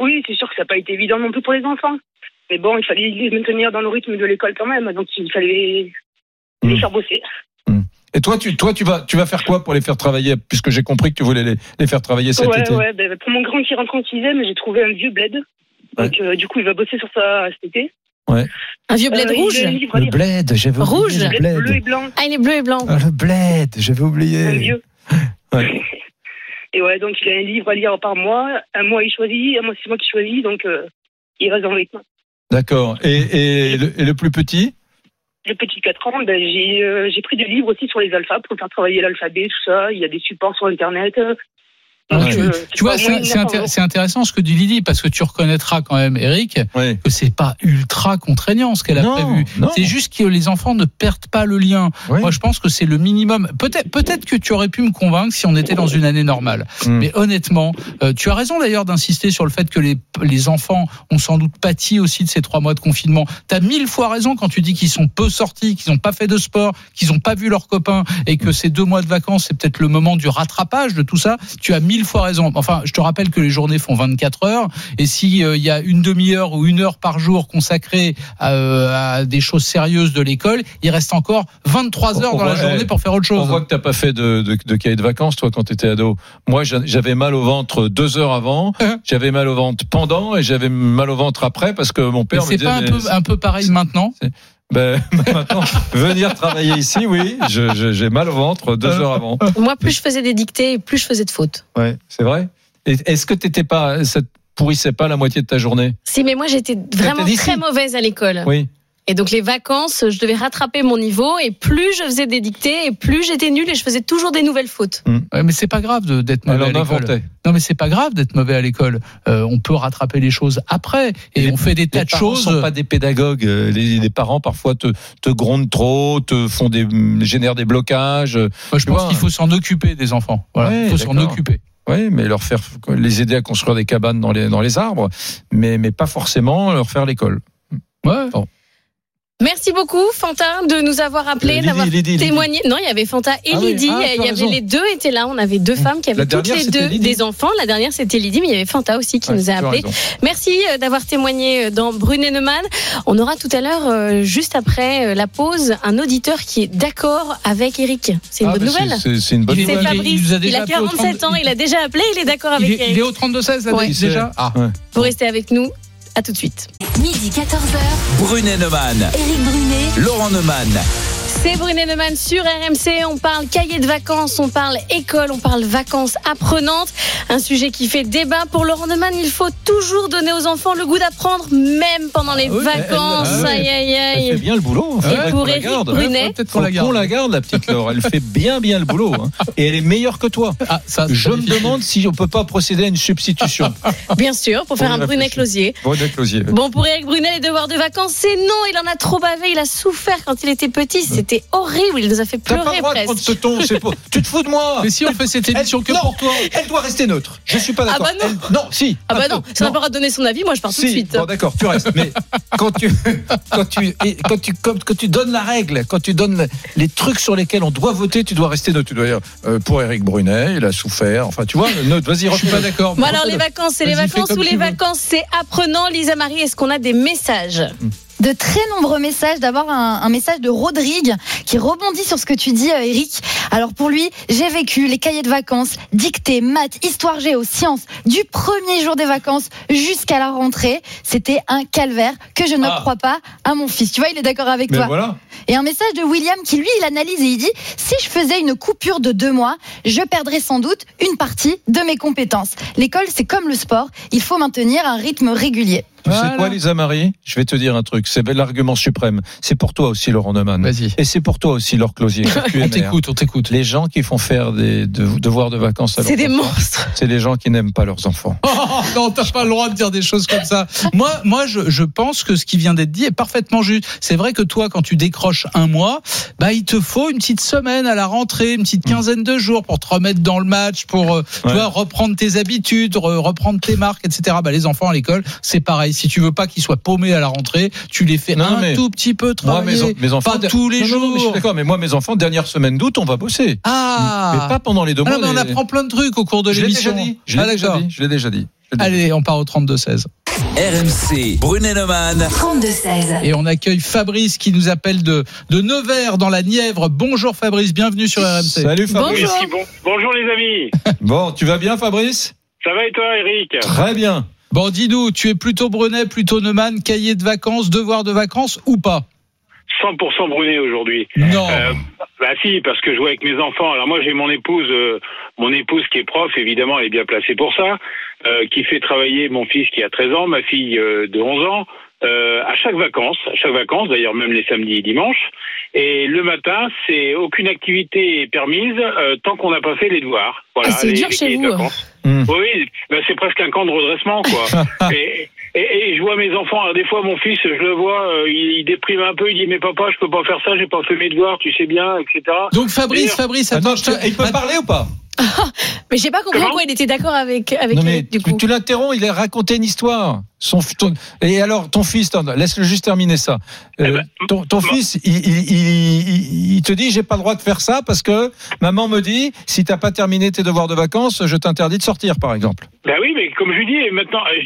Oui, c'est sûr que ça n'a pas été évident non plus pour les enfants. Mais bon, il fallait les maintenir dans le rythme de l'école quand même, donc il fallait les Mm. faire bosser. Et toi, tu, toi, tu vas, tu vas faire quoi pour les faire travailler Puisque j'ai compris que tu voulais les, les faire travailler cet ouais, été. ouais, ben, pour mon grand qui rentre en sixième, j'ai trouvé un vieux bled. Donc, euh, du coup, il va bosser sur ça cet été. Un vieux bled Euh, rouge un Le bled, j'avais oublié Rouge. le Bled bleu et blanc, Ah, il est bleu et blanc. Ah, le bled, j'avais un oublié. vieux. Ouais. Et ouais, donc il a un livre à lire par mois. Un mois, il choisit. Un mois, c'est moi qui choisis. Donc, euh, il reste dans le rythme. D'accord. Et, et, le, et le plus petit? Le petit 4 ans, ben, j'ai euh, j'ai pris des livres aussi sur les alphas pour faire travailler l'alphabet, tout ça. Il y a des supports sur Internet. Donc, Ouais. euh, Tu vois, c'est intér- intéressant ce que dit Lydie, parce que tu reconnaîtras quand même, Eric, Oui. que c'est pas ultra contraignant ce qu'elle a prévu. C'est juste que les enfants ne perdent pas le lien. Moi, je pense que c'est le minimum. Peut-être, que tu aurais pu me convaincre si on était dans une année normale. Mm. Mais honnêtement, euh, tu as raison d'ailleurs d'insister sur le fait que les, les enfants ont sans doute pâti aussi de ces trois mois de confinement. Tu as mille fois raison quand tu dis qu'ils sont peu sortis, qu'ils n'ont pas fait de sport, qu'ils n'ont pas vu leurs copains et que ces deux mois de vacances, c'est peut-être le moment du rattrapage de tout ça. Tu as mille fois raison. Enfin, je te rappelle que les journées font 24 heures et si euh, il y a une demi-heure ou une heure par jour consacrée à, euh, à des choses sérieuses de l'école, il reste encore 23 heures On dans la journée pour faire autre On chose. voit que t'as pas fait de, de, de cahier de vacances, toi, quand t'étais ado. Moi, j'a- j'avais mal au ventre deux heures avant, j'avais mal au ventre pendant et j'avais mal au ventre après parce que mon père me c'est disait. pas un mais peu, un peu pareil maintenant? Ben, maintenant, venir travailler ici, oui, j'ai mal au ventre deux heures avant. Moi, plus je faisais des dictées, plus je faisais de fautes. Ouais, c'est vrai. Est-ce que t'étais pas, ça te pourrissait pas la moitié de ta journée? Si, mais moi, j'étais vraiment très si. mauvaise à l'école. Oui. Et donc, les vacances, je devais rattraper mon niveau. Et plus je faisais des dictées, et plus j'étais nulle, et je faisais toujours des nouvelles fautes. Ouais, mais c'est pas grave d'être mauvais à l'école. inventait. Non, mais c'est pas grave d'être mauvais à l'école. Euh, on peut rattraper les choses après, et, les- on fait des tas Les de parents choses. sont pas des pédagogues. Euh, Les, les parents parfois te, te grondent trop, te font des génèrent des blocages. Moi, je tu pense qu'il faut s'en occuper des enfants. Voilà, Ouais, il faut s'en occuper. Oui, mais leur faire les aider à construire des cabanes dans les dans les arbres, mais mais pas forcément leur faire l'école. Ouais. Merci beaucoup, Fanta, de nous avoir appelé, Euh, d'avoir Lydie. témoigné. Non, il y avait Fanta et Ah oui. Lydie. Ah, il y avait raison. les deux étaient là. On avait deux femmes qui avaient toutes les c'était deux Lydie. des enfants. La dernière, c'était Lydie, mais il y avait Fanta aussi qui Ouais, nous a appelé. Merci euh, d'avoir témoigné euh, dans Brunet Neumann. On aura tout à l'heure, juste après la pause, un auditeur qui est d'accord avec Eric. C'est une Ah, bonne nouvelle. C'est une bonne Il nouvelle. il- Fabrice. il a Il, déjà a appelé au 47 ans. 30. Il a déjà appelé. Il est d'accord Il avec est, il est Eric. au 32-16 là, Ouais. déjà Ah. Ouais. Vous restez avec nous. À tout de suite. Midi 14h, Brunet Neumann, Éric Brunet, Laurent Neumann. C'est Brunet Neumann sur RMC. On parle cahier de vacances, on parle école, on parle vacances apprenantes. Un sujet qui fait débat pour Laurent Neumann. Il faut toujours donner aux enfants le goût d'apprendre, même pendant les Ah oui, vacances. elle- elle- aïe, aïe, Elle fait aïe. bien le boulot. Et Faudrait pour garde. Brunet, Peut-être qu'on la garde. qu'on la garde, la petite Laure. Elle fait bien, bien le boulot. hein. Et elle est meilleure que toi. Ah, ça, Je me difficile. demande si on peut pas procéder à une substitution. bien sûr, pour faire y un Brunet réfléchir. Closier. Brunet Closier. Bon, pour Eric Brunet, les devoirs de vacances, c'est non. Il en a trop bavé, il a souffert quand il était petit. C'était horrible. Il nous a fait T'as pas pleurer le droit de prendre ce ton. c'est pour- Tu te fous de moi Mais si on fait cette émission Elle- que non, pour toi. Elle doit rester neutre. Je suis pas d'accord. Ah bah non. Elle- non, si. Ah bah non, si on n'a pas le droit de donner son avis, moi je pars tout de suite. bon d'accord, tu restes. Mais quand tu, quand tu, quand tu, quand, quand tu donnes la règle, quand tu donnes les trucs sur lesquels on doit voter, tu dois rester neutre. Tu dois dire euh, pour Eric Brunet, il a souffert. Enfin, tu vois, neutre. Vas-y, Je suis pas d'accord. Bon alors les vacances, c'est les vacances ou les vacances, c'est apprenant. Lisa Marie, est-ce qu'on a des messages? De très nombreux messages. D'abord, un, un message de Rodrigue qui rebondit sur ce que tu dis, euh, Eric. Alors, pour lui, j'ai vécu les cahiers de vacances, dictée, maths, histoire géo, sciences, du premier jour des vacances jusqu'à la rentrée. C'était un calvaire que je ne Ah. crois pas à mon fils. Tu vois, il est d'accord avec Mais toi. voilà. Et un message de William qui, lui, il analyse et il dit si je faisais une coupure de deux mois, je perdrais sans doute une partie de mes compétences. L'école, c'est comme le sport, il faut maintenir un rythme régulier. Tu sais Voilà. quoi, Lisa Marie? Je vais te dire un truc. C'est l'argument suprême. C'est pour toi aussi, Laurent Neumann. Vas-y. Et c'est pour toi aussi, Laure Closier. On t'écoute, on t'écoute. Les gens qui font faire des de- devoirs de vacances à leurs C'est des enfants, monstres. C'est les gens qui n'aiment pas leurs enfants. Oh, non, t'as pas le droit de dire des choses comme ça. Moi, moi, je, je pense que ce qui vient d'être dit est parfaitement juste. C'est vrai que toi, quand tu décroches un mois, bah, il te faut une petite semaine à la rentrée, une petite quinzaine de jours pour te remettre dans le match, pour, euh, tu vois, reprendre tes habitudes, re- reprendre tes marques, etc. Bah, les enfants à l'école, c'est pareil. Si tu veux pas qu'ils soient paumés à la rentrée, tu les fais Non, un mais tout petit peu Moi, mes, travailler. en- mes enfants. pas tous les Non, non, non, mais je suis jours. d'accord, mais moi, mes enfants, dernière semaine d'août, on va bosser. Ah. Mais pas pendant les deux Ah mois. non, mais on les- apprend plein de trucs au cours de Je l'ai déjà l'émission. dit. Je l'ai Ah, déjà dit. Je l'ai déjà dit. Allez, on part au 32-16. RMC, Brunet-Neumann. 32-16. Et on accueille Fabrice qui nous appelle de, de Nevers dans la Nièvre. Bonjour Fabrice, bienvenue sur RMC. Salut Fabrice. Bonjour. Bon- bonjour les amis. Bon, tu vas bien Fabrice? Ça va et toi Eric? Très bien. Bon, dis-nous, tu es plutôt Brunet, plutôt Neumann, cahier de vacances, devoir de vacances ou pas 100% Brunet aujourd'hui. Non. Euh, bah si, parce que je vois avec mes enfants. Alors moi j'ai mon épouse, euh, mon épouse qui est prof, évidemment elle est bien placée pour ça, euh, qui fait travailler mon fils qui a 13 ans, ma fille euh, de 11 ans, euh, à chaque vacances, à chaque vacances, d'ailleurs même les samedis et dimanches. Et le matin, c'est aucune activité est permise euh, tant qu'on n'a pas fait les devoirs. Voilà, Ah, c'est dur chez vous. vacances. Hmm. Oui, ben, c'est presque un camp de redressement, quoi. et, et, et je vois mes enfants, alors des fois mon fils, je le vois, euh, il, il déprime un peu, il dit mais papa, je peux pas faire ça, j'ai pas fait mes devoirs, tu sais bien, etc. Donc Fabrice, Fabrice, attends, Attends, je te- il peut parler ou pas? Mais j'ai pas compris pourquoi il était d'accord avec, avec Non mais Eric, du tu, coup. tu l'interromps, il a raconté une histoire. Son, ton- et alors ton fils, laisse-le juste terminer ça. Euh, Eh ben, ton fils, il, il, il- te dit j'ai pas le droit de faire ça parce que maman me dit si t'as pas terminé tes devoirs de vacances, je t'interdis de sortir par exemple. Ben oui, mais comme je lui dis, maintenant, euh,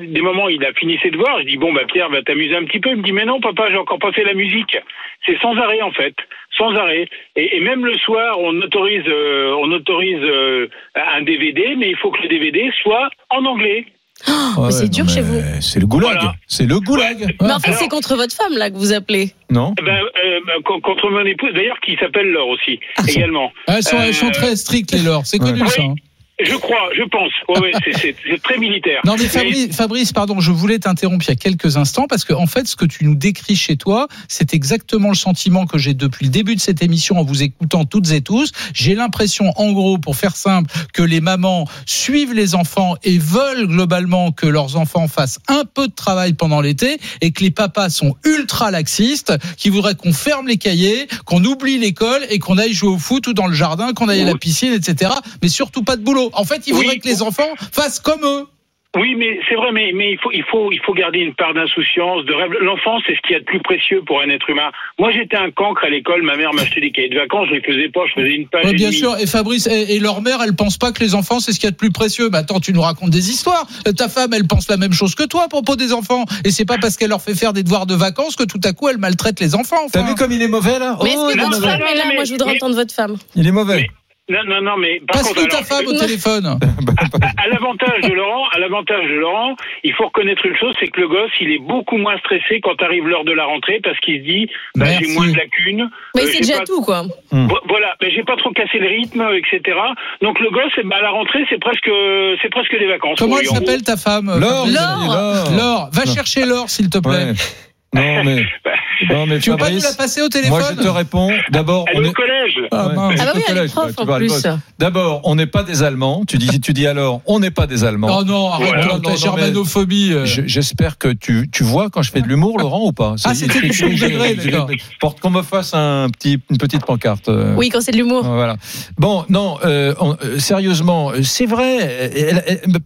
je- des moments, il a fini ses devoirs, je dis bon, bah Pierre, va t'amuser un petit peu. Il me dit mais non, papa, j'ai encore pas fait la musique. C'est sans arrêt en fait, sans arrêt. Et, et même le soir, on autorise, euh, on autorise euh, un DVD, mais il faut que le DVD soit en anglais. Mais c'est dur chez vous. C'est le goulag. Voilà. C'est le goulag. Mais en fait, c'est contre votre femme, là, que vous appelez. Non Ben, euh, con- contre mon épouse, d'ailleurs, qui s'appelle Laure aussi, également. Ah, elles, sont, elles sont Euh, très strictes les leurs, c'est connu Ouais. ça. hein. Je crois, je pense. Ouais, ouais, c'est- très militaire. Non mais Fabrice, Fabrice, pardon, je voulais t'interrompre il y a quelques instants parce que en fait, ce que tu nous décris chez toi, c'est exactement le sentiment que j'ai depuis le début de cette émission en vous écoutant toutes et tous. J'ai l'impression, en gros, pour faire simple, que les mamans suivent les enfants et veulent globalement que leurs enfants fassent un peu de travail pendant l'été et que les papas sont ultra laxistes, qui voudraient qu'on ferme les cahiers, qu'on oublie l'école et qu'on aille jouer au foot ou dans le jardin, qu'on aille à la piscine, etc. Mais surtout pas de boulot. En fait, ils Oui. voudraient que les enfants fassent comme eux. Oui, mais c'est vrai, mais, mais il, faut, il, faut, il faut garder une part d'insouciance, de rêve. L'enfance, c'est ce qu'il y a de plus précieux pour un être humain. Moi, j'étais un cancre à l'école, ma mère m'achetait des cahiers de vacances, je les faisais pas, je faisais une page bien sûr, et Fabrice et, et leur mère, elle pense pas que les enfants c'est ce qu'il y a de plus précieux. Mais attends, tu nous racontes des histoires. Euh, Ta femme, elle pense la même chose que toi à propos des enfants. Et c'est pas parce qu'elle leur fait faire des devoirs de vacances que tout à coup elle maltraite les enfants. T'as enfin. vu comme il est mauvais là? Mais est-ce Oh, que il est mauvais. femme est là? Mais- Moi, je voudrais mais- entendre votre femme. Il est mauvais. Non, non, non, mais par Passe-nous contre, ta alors, femme au téléphone. à l'avantage de Laurent, à l'avantage de Laurent, il faut reconnaître une chose, c'est que le gosse, il est beaucoup moins stressé quand arrive l'heure de la rentrée parce qu'il se dit, bah, j'ai moins de lacunes. Mais euh, c'est j'ai déjà pas- tout, quoi. Vo- Voilà, mais j'ai pas trop cassé le rythme, etc. Donc le gosse, ben, à la rentrée, c'est presque, c'est presque des vacances. Comment elle s'appelle ta femme Laure, Laure. Laure, va chercher Laure s'il te plaît. Ouais. Non mais Bah, Non, mais Tu veux pas nous la passer au téléphone moi je te réponds. D'abord, on est au collège. Ah, Ouais, mince. Ah bah oui, au elle est collège, prof quoi, tu en vois, le plus. gosse. D'abord, on n'est pas des Allemands. Tu dis, tu dis alors, on n'est pas des Allemands. Oh non, arrête Voilà. non, Non, germanophobie. euh. Je- J'espère que tu, tu vois quand je fais de l'humour, Laurent, ou pas? Ah, c'était du second degré, d'accord. Porte qu'on me fasse un petit, une petite pancarte. euh, Oui, quand c'est de l'humour. Voilà. Bon, non, euh, on- euh, sérieusement, c'est vrai.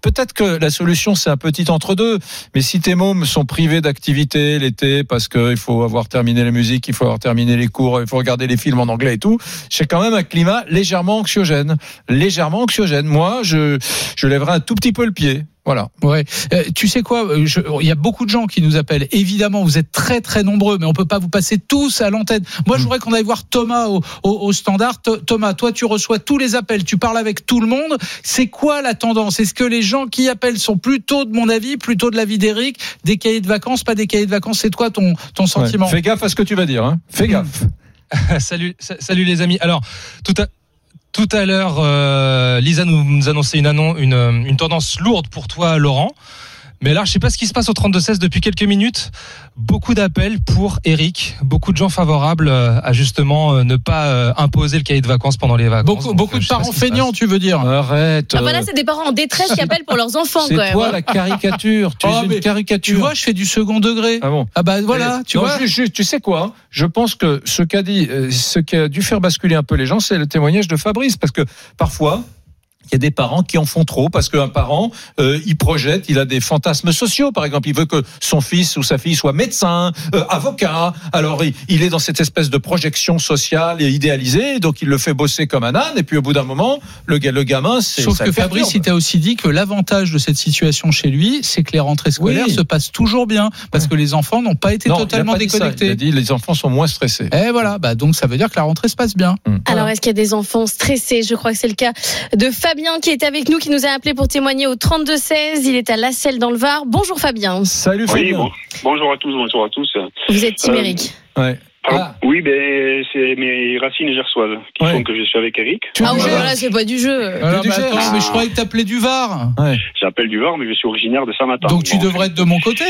Peut-être que la solution c'est un petit entre-deux. Mais si tes mômes sont privés d'activité l'été parce qu'il faut avoir terminé la musique, il faut avoir terminé les cours, il faut regarder les films en anglais et tout, c'est quand même un climat légèrement anxiogène, légèrement anxiogène. Moi, je je lèverai un tout petit peu le pied. Voilà. Ouais. Euh, tu sais quoi euh, Il y a beaucoup de gens qui nous appellent. Évidemment, vous êtes très très nombreux, mais on peut pas vous passer tous à l'antenne. Moi, je voudrais qu'on aille voir Thomas au, au, au standard. Th- Thomas, toi, tu reçois tous les appels, tu parles avec tout le monde. C'est quoi la tendance? Est-ce que les gens qui appellent sont plutôt de mon avis, plutôt de l'avis d'Eric, des cahiers de vacances, pas des cahiers de vacances? C'est toi ton ton Ouais. sentiment? Fais gaffe à ce que tu vas dire. Hein. Fais gaffe. salut, sa- salut les amis. Alors, tout à, tout à l'heure, euh, Lisa nous, annonçait une, une, euh, une tendance lourde pour toi, Laurent. Mais là, je sais pas ce qui se passe au 32-16 depuis quelques minutes. Beaucoup d'appels pour Eric. Beaucoup de gens favorables euh, à justement euh, ne pas euh, imposer le cahier de vacances pendant les vacances. Beaucoup Donc, beaucoup de parents feignants, tu veux dire Arrête. Ah bah là, euh, c'est des parents en détresse qui appellent pour leurs enfants, c'est quand même. toi la caricature. Tu Oh, es mais une caricature. Tu vois, je fais du second degré. Ah bon. Ah bah voilà, tu non, vois. tu sais quoi hein Je pense que ce qu'a dit, ce qui a dû faire basculer un peu les gens, c'est le témoignage de Fabrice, parce que parfois. Il y a des parents qui en font trop parce qu'un parent, euh, il projette, il a des fantasmes sociaux. Par exemple, il veut que son fils ou sa fille soit médecin, euh, avocat. Alors, il, il est dans cette espèce de projection sociale et idéalisée, donc il le fait bosser comme un âne. Et puis, au bout d'un moment, le, ga- le gamin, c'est Sauf ça que Fabrice, il t'a aussi dit que l'avantage de cette situation chez lui, c'est que les rentrées scolaires Oui. se passent toujours bien parce que les enfants n'ont pas été Non, il a totalement pas dit ça. déconnectés. Il a dit les enfants sont moins stressés. Et voilà, bah donc ça veut dire que la rentrée se passe bien. Alors, est-ce qu'il y a des enfants stressés? Je crois que c'est le cas de Fabien qui est avec nous, qui nous a appelé pour témoigner au 32-16. Il est à La Selle dans le Var. Bonjour Fabien. Salut Oui, Fabien. bon. bonjour à tous, bonjour à tous. Vous êtes Tim Euh, Eric. Ouais. Ah, Oui, ben, c'est mes racines gersoises qui Ouais. font que je suis avec Eric. Ah oui, voilà, c'est pas du jeu. Alors, du bah, attends, mais je croyais que t'appelais du Var. J'appelle du Var, mais je suis originaire de Samatan. Donc tu devrais être de mon côté.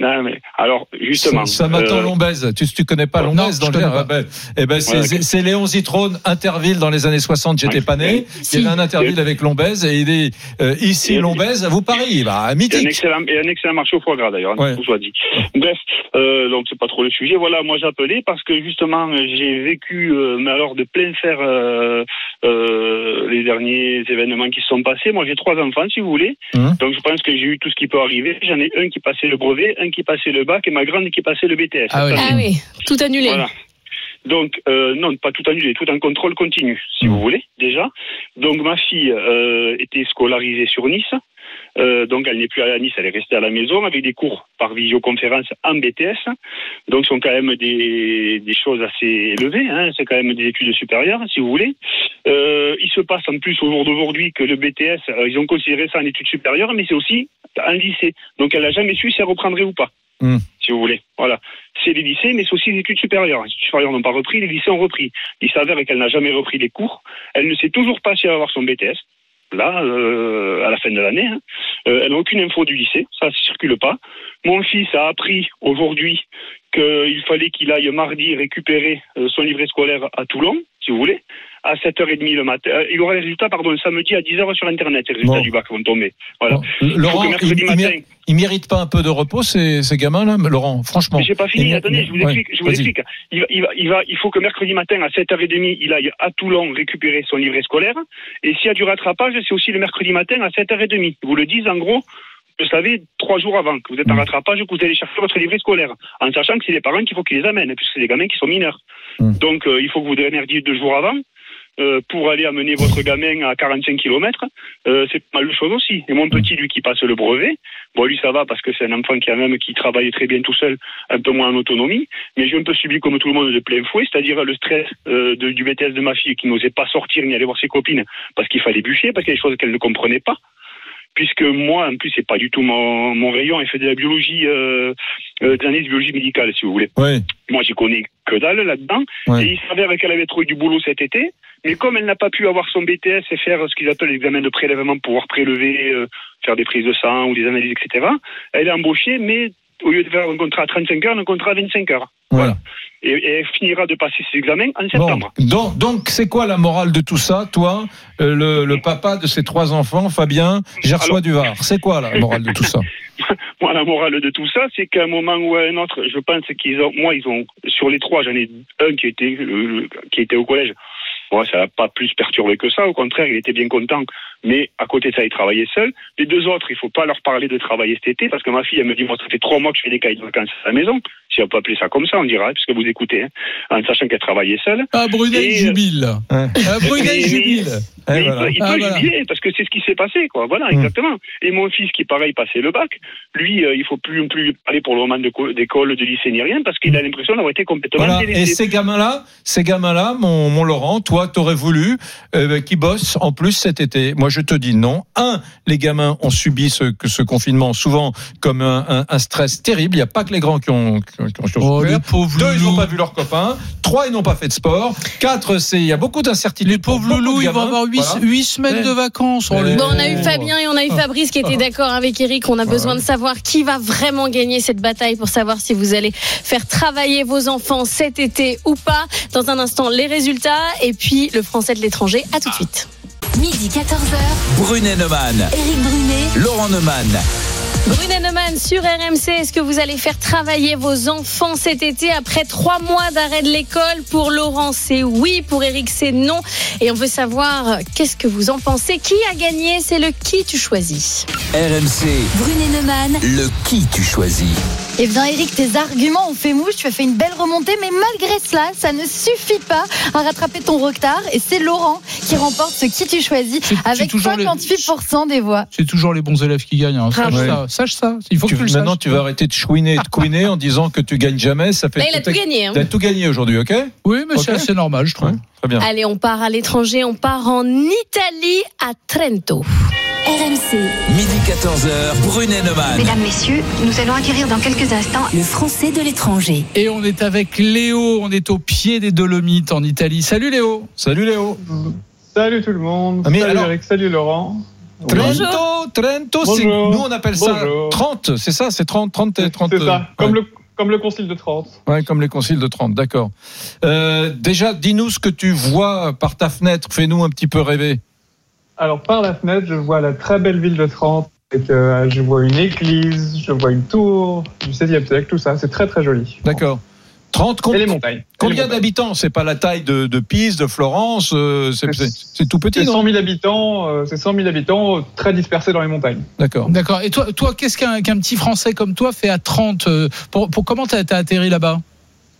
Non, mais alors, justement. Ça m'attend euh, Lombez. Tu, tu connais pas Non, Lombez dans le. Ah ben, Eh ben, c'est Ouais, Léon Zitrone, Interville dans les années 60. J'étais Ouais. pas né. Si. Il y avait un Interville avec Lombez et il est euh, ici Lombez à vous Paris. Bah, Et un mythique. excellent, et un excellent marché au foie gras d'ailleurs, hein, Ouais. tout soit dit. Bref, euh, donc c'est pas trop le sujet. Voilà, moi j'appelais parce que justement j'ai vécu, euh, mais alors de plein fer, euh, euh, les derniers événements qui se sont passés. Moi j'ai trois enfants, si vous voulez, Hum. donc je pense que j'ai eu tout ce qui peut arriver. J'en ai un qui passait le brevet, un qui passait le bac et ma grande qui passait le BTS. Ah oui. Ah oui, tout annulé. Voilà. Donc, euh, non, pas tout annulé, tout en contrôle continu, si vous voulez, déjà. Donc, ma fille euh, était scolarisée sur Nice. Euh, donc, elle n'est plus à Nice, elle est restée à la maison avec des cours par visioconférence en BTS. Donc, ce sont quand même des, des choses assez élevées. Hein. C'est quand même des études supérieures, si vous voulez. Euh, il se passe en plus au jour d'aujourd'hui que le BTS, euh, ils ont considéré ça en études supérieures, mais c'est aussi un lycée. Donc, elle n'a jamais su si elle reprendrait ou pas, Hmm. si vous voulez. Voilà c'est les lycées, mais c'est aussi les études supérieures. Les études supérieures n'ont pas repris, les lycées ont repris. Il s'avère qu'elle n'a jamais repris les cours. Elle ne sait toujours pas si elle va avoir son BTS. Là, euh, à la fin de l'année, hein. Euh, elle n'a aucune info du lycée, ça ne circule pas. Mon fils a appris aujourd'hui qu'il fallait qu'il aille mardi récupérer euh, son livret scolaire à Toulon, si vous voulez, à 7h30 le matin. Euh, il aura les résultats, pardon, samedi à 10h sur Internet, les résultats Bon. du bac vont tomber. Voilà. Bon, Il faut Laurent, il, mercredi il matin, il mérite pas un peu de repos ces, ces gamins-là, Laurent Franchement. J'ai pas fini, Il- attendez, je vous Ouais, explique. Je vous explique. Il, va, il, va, il, va, il faut que mercredi matin à 7h30, il aille à Toulon récupérer son livret scolaire. Et s'il y a du rattrapage, c'est aussi le mercredi matin à 7h30. Ils vous le disent en gros, vous savez, trois jours avant que vous êtes en Mm. rattrapage, que vous allez chercher votre livret scolaire. En sachant que c'est les parents qu'il faut qu'ils les amènent, puisque c'est des gamins qui sont mineurs. Mm. Donc euh, il faut que vous démerdiez deux jours avant. euh, pour aller amener votre gamin à 45 km, euh, c'est pas mal de choses aussi. Et mon petit, lui, qui passe le brevet, bon, lui, ça va parce que c'est un enfant qui a même qui travaille très bien tout seul, un peu moins en autonomie. Mais j'ai un peu subi, comme tout le monde, de plein fouet, c'est-à-dire le stress euh, de- du BTS de ma fille qui n'osait pas sortir ni aller voir ses copines parce qu'il fallait bûcher, parce qu'il y a des choses qu'elle ne comprenait pas. Puisque moi, en plus, c'est pas du tout mon, mon rayon. Elle fait de la biologie, euh, euh, de biologie médicale, si vous voulez. Ouais. Moi, j'y connais que dalle là-dedans. Ouais. Et il s'avère qu'elle avait trouvé du boulot cet été. Mais comme elle n'a pas pu avoir son BTS et faire ce qu'ils appellent l'examen de prélèvement pour pouvoir prélever, euh, faire des prises de sang ou des analyses, etc., elle est embauchée, mais au lieu de faire un contrat à 35 heures, un contrat à 25 heures. Voilà. Et, et elle finira de passer ses examens en Bon, septembre. donc, donc c'est quoi la morale de tout ça, toi, euh, le, le papa de ces trois enfants, Fabien Gersois Alors- du Var C'est quoi la morale de tout ça? Moi, la morale de tout ça, c'est qu'à un moment ou à un autre, je pense qu'ils ont, moi, ils ont, sur les trois, j'en ai un qui était, euh, qui était au collège. Moi, ça l'a pas plus perturbé que ça. Au contraire, il était bien content. Mais à côté de ça, il travaillait seul. Les deux autres, il faut pas leur parler de travailler cet été parce que ma fille, elle me dit, moi, ça fait trois mois que je fais des cahiers de vacances à la maison. Si on peut appeler ça comme ça, on dira, puisque vous écoutez, hein, en sachant qu'elle travaillait seule. Ah, Brunel Et, euh, jubile. Hein Ah, Brunel mais- jubile. Mais il voilà. peut, il Ah, peut voilà. jubiler parce que c'est ce qui s'est passé, quoi. Voilà, Mm. exactement. Et mon fils, qui pareil passait le bac, lui, euh, il faut plus plus parler pour le moment d'école, de lycée ni rien, parce qu'il a l'impression d'avoir été complètement Voilà. Et ces gamins-là, ces gamins-là, mon, mon Laurent, toi, t'aurais voulu euh, qu'ils bossent en plus cet été. Moi, je te dis non. Un, les gamins ont subi ce, ce confinement souvent comme un, un- un stress terrible. Il n'y a pas que les grands qui ont, qui ont, qui ont Oh, souffert. les pauvres Deux, ils n'ont pas vu leurs copains. Trois, ils n'ont pas fait de sport. Quatre, c'est il y a beaucoup d'incertitudes. Les pauvres loulous, ils vont avoir huit, Voilà. huit semaines Ouais. de vacances. Oh, Ouais. les Bon, on a eu. Fabien et on a eu Fabrice qui étaient d'accord avec Eric. On a besoin de savoir qui va vraiment gagner cette bataille pour savoir si vous allez faire travailler vos enfants cet été ou pas. Dans un instant, les résultats et puis le français de l'étranger. À tout de suite. Midi 14h, Brunet Neumann, Éric Brunet, Laurent Neumann. Brunet Neumann sur RMC. Est-ce que vous allez faire travailler vos enfants cet été après trois mois d'arrêt de l'école? Pour Laurent, c'est oui. Pour Eric, c'est non. Et on veut savoir qu'est-ce que vous en pensez? Qui a gagné? C'est le qui tu choisis. RMC, Brunet Neumann, le qui tu choisis. Eh bien, Eric, tes arguments ont fait mouche. Tu as fait une belle remontée, mais malgré cela, ça ne suffit pas à rattraper ton retard. Et c'est Laurent qui remporte ce qui tu choisis avec toujours les- 58% des voix. C'est toujours les bons élèves qui gagnent. hein. Sache Ouais. ça. Sache ça. Il faut Tu- que tu le maintenant, saches. tu vas arrêter de chouiner et de couiner en disant que tu gagnes jamais. Ça fait Là, il a tout gagné. hein. T'as tout gagné aujourd'hui, ok? Oui, mais c'est Ok. assez normal, je trouve. Ouais, Très bien. Allez, on part à l'étranger, on part en Italie, à Trento. RMC, Midi 14h, Brunet Neumann. Mesdames, Messieurs, nous allons acquérir dans quelques instants le français de l'étranger. Et on est avec Léo. On est au pied des Dolomites en Italie. Salut Léo. Salut Léo. Salut tout le monde. Ah, salut alors- Eric, salut Laurent. Trento, Trento, c'est, nous on appelle ça Bonjour. 30, c'est ça, c'est 30, 30, C'est 30. c'est ça, euh, comme, ouais. le, comme le concile de Trente. Ouais, comme les conciles de 30, d'accord. Euh, déjà, dis-nous ce que tu vois par ta fenêtre, fais-nous un petit peu rêver. Alors par la fenêtre, je vois la très belle ville de Trente. Avec, euh, je vois une église, je vois une tour du 16e siècle, tout ça. C'est très très joli. D'accord. 30, com- Et les montagnes. Combien d'habitants? C'est pas la taille de, de Pise, de Florence, euh, c'est, tout petit, C'est non? 100 000 habitants, euh, c'est 100 000 habitants euh, très dispersés dans les montagnes. D'accord. D'accord. Et toi, toi qu'est-ce qu'un petit Français comme toi fait à 30 euh, pour, pour Comment t'as as atterri là-bas?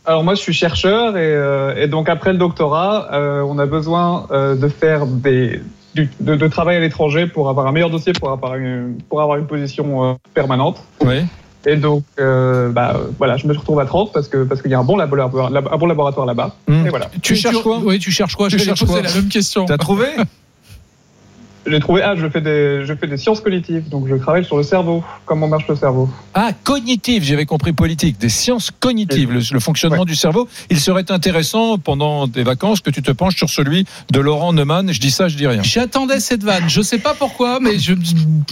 Alors moi, je suis chercheur et, euh, et donc après le doctorat, euh, on a besoin euh, de faire des du- de, de travail à l'étranger pour avoir un meilleur dossier, pour avoir une, pour avoir une position euh, permanente. Oui. Et donc, euh, bah, voilà, je me retrouve à 30 parce que parce qu'il y a un bon laboratoire, lab- un bon laboratoire là-bas. Hmm. Et voilà. Tu cherches quoi Oui, tu cherches quoi? Tu Je vais cherches poser quoi? la même question. T'as trouvé? J'ai trouvé, ah, je fais des, je fais des sciences cognitives, donc je travaille sur le cerveau, comment marche le cerveau. Ah, cognitive, j'avais compris politique, des sciences cognitives, le, le fonctionnement Ouais. du cerveau. Il serait intéressant pendant tes vacances que tu te penches sur celui de Laurent Neumann. Je dis ça, je dis rien. J'attendais cette vanne. Je sais pas pourquoi, mais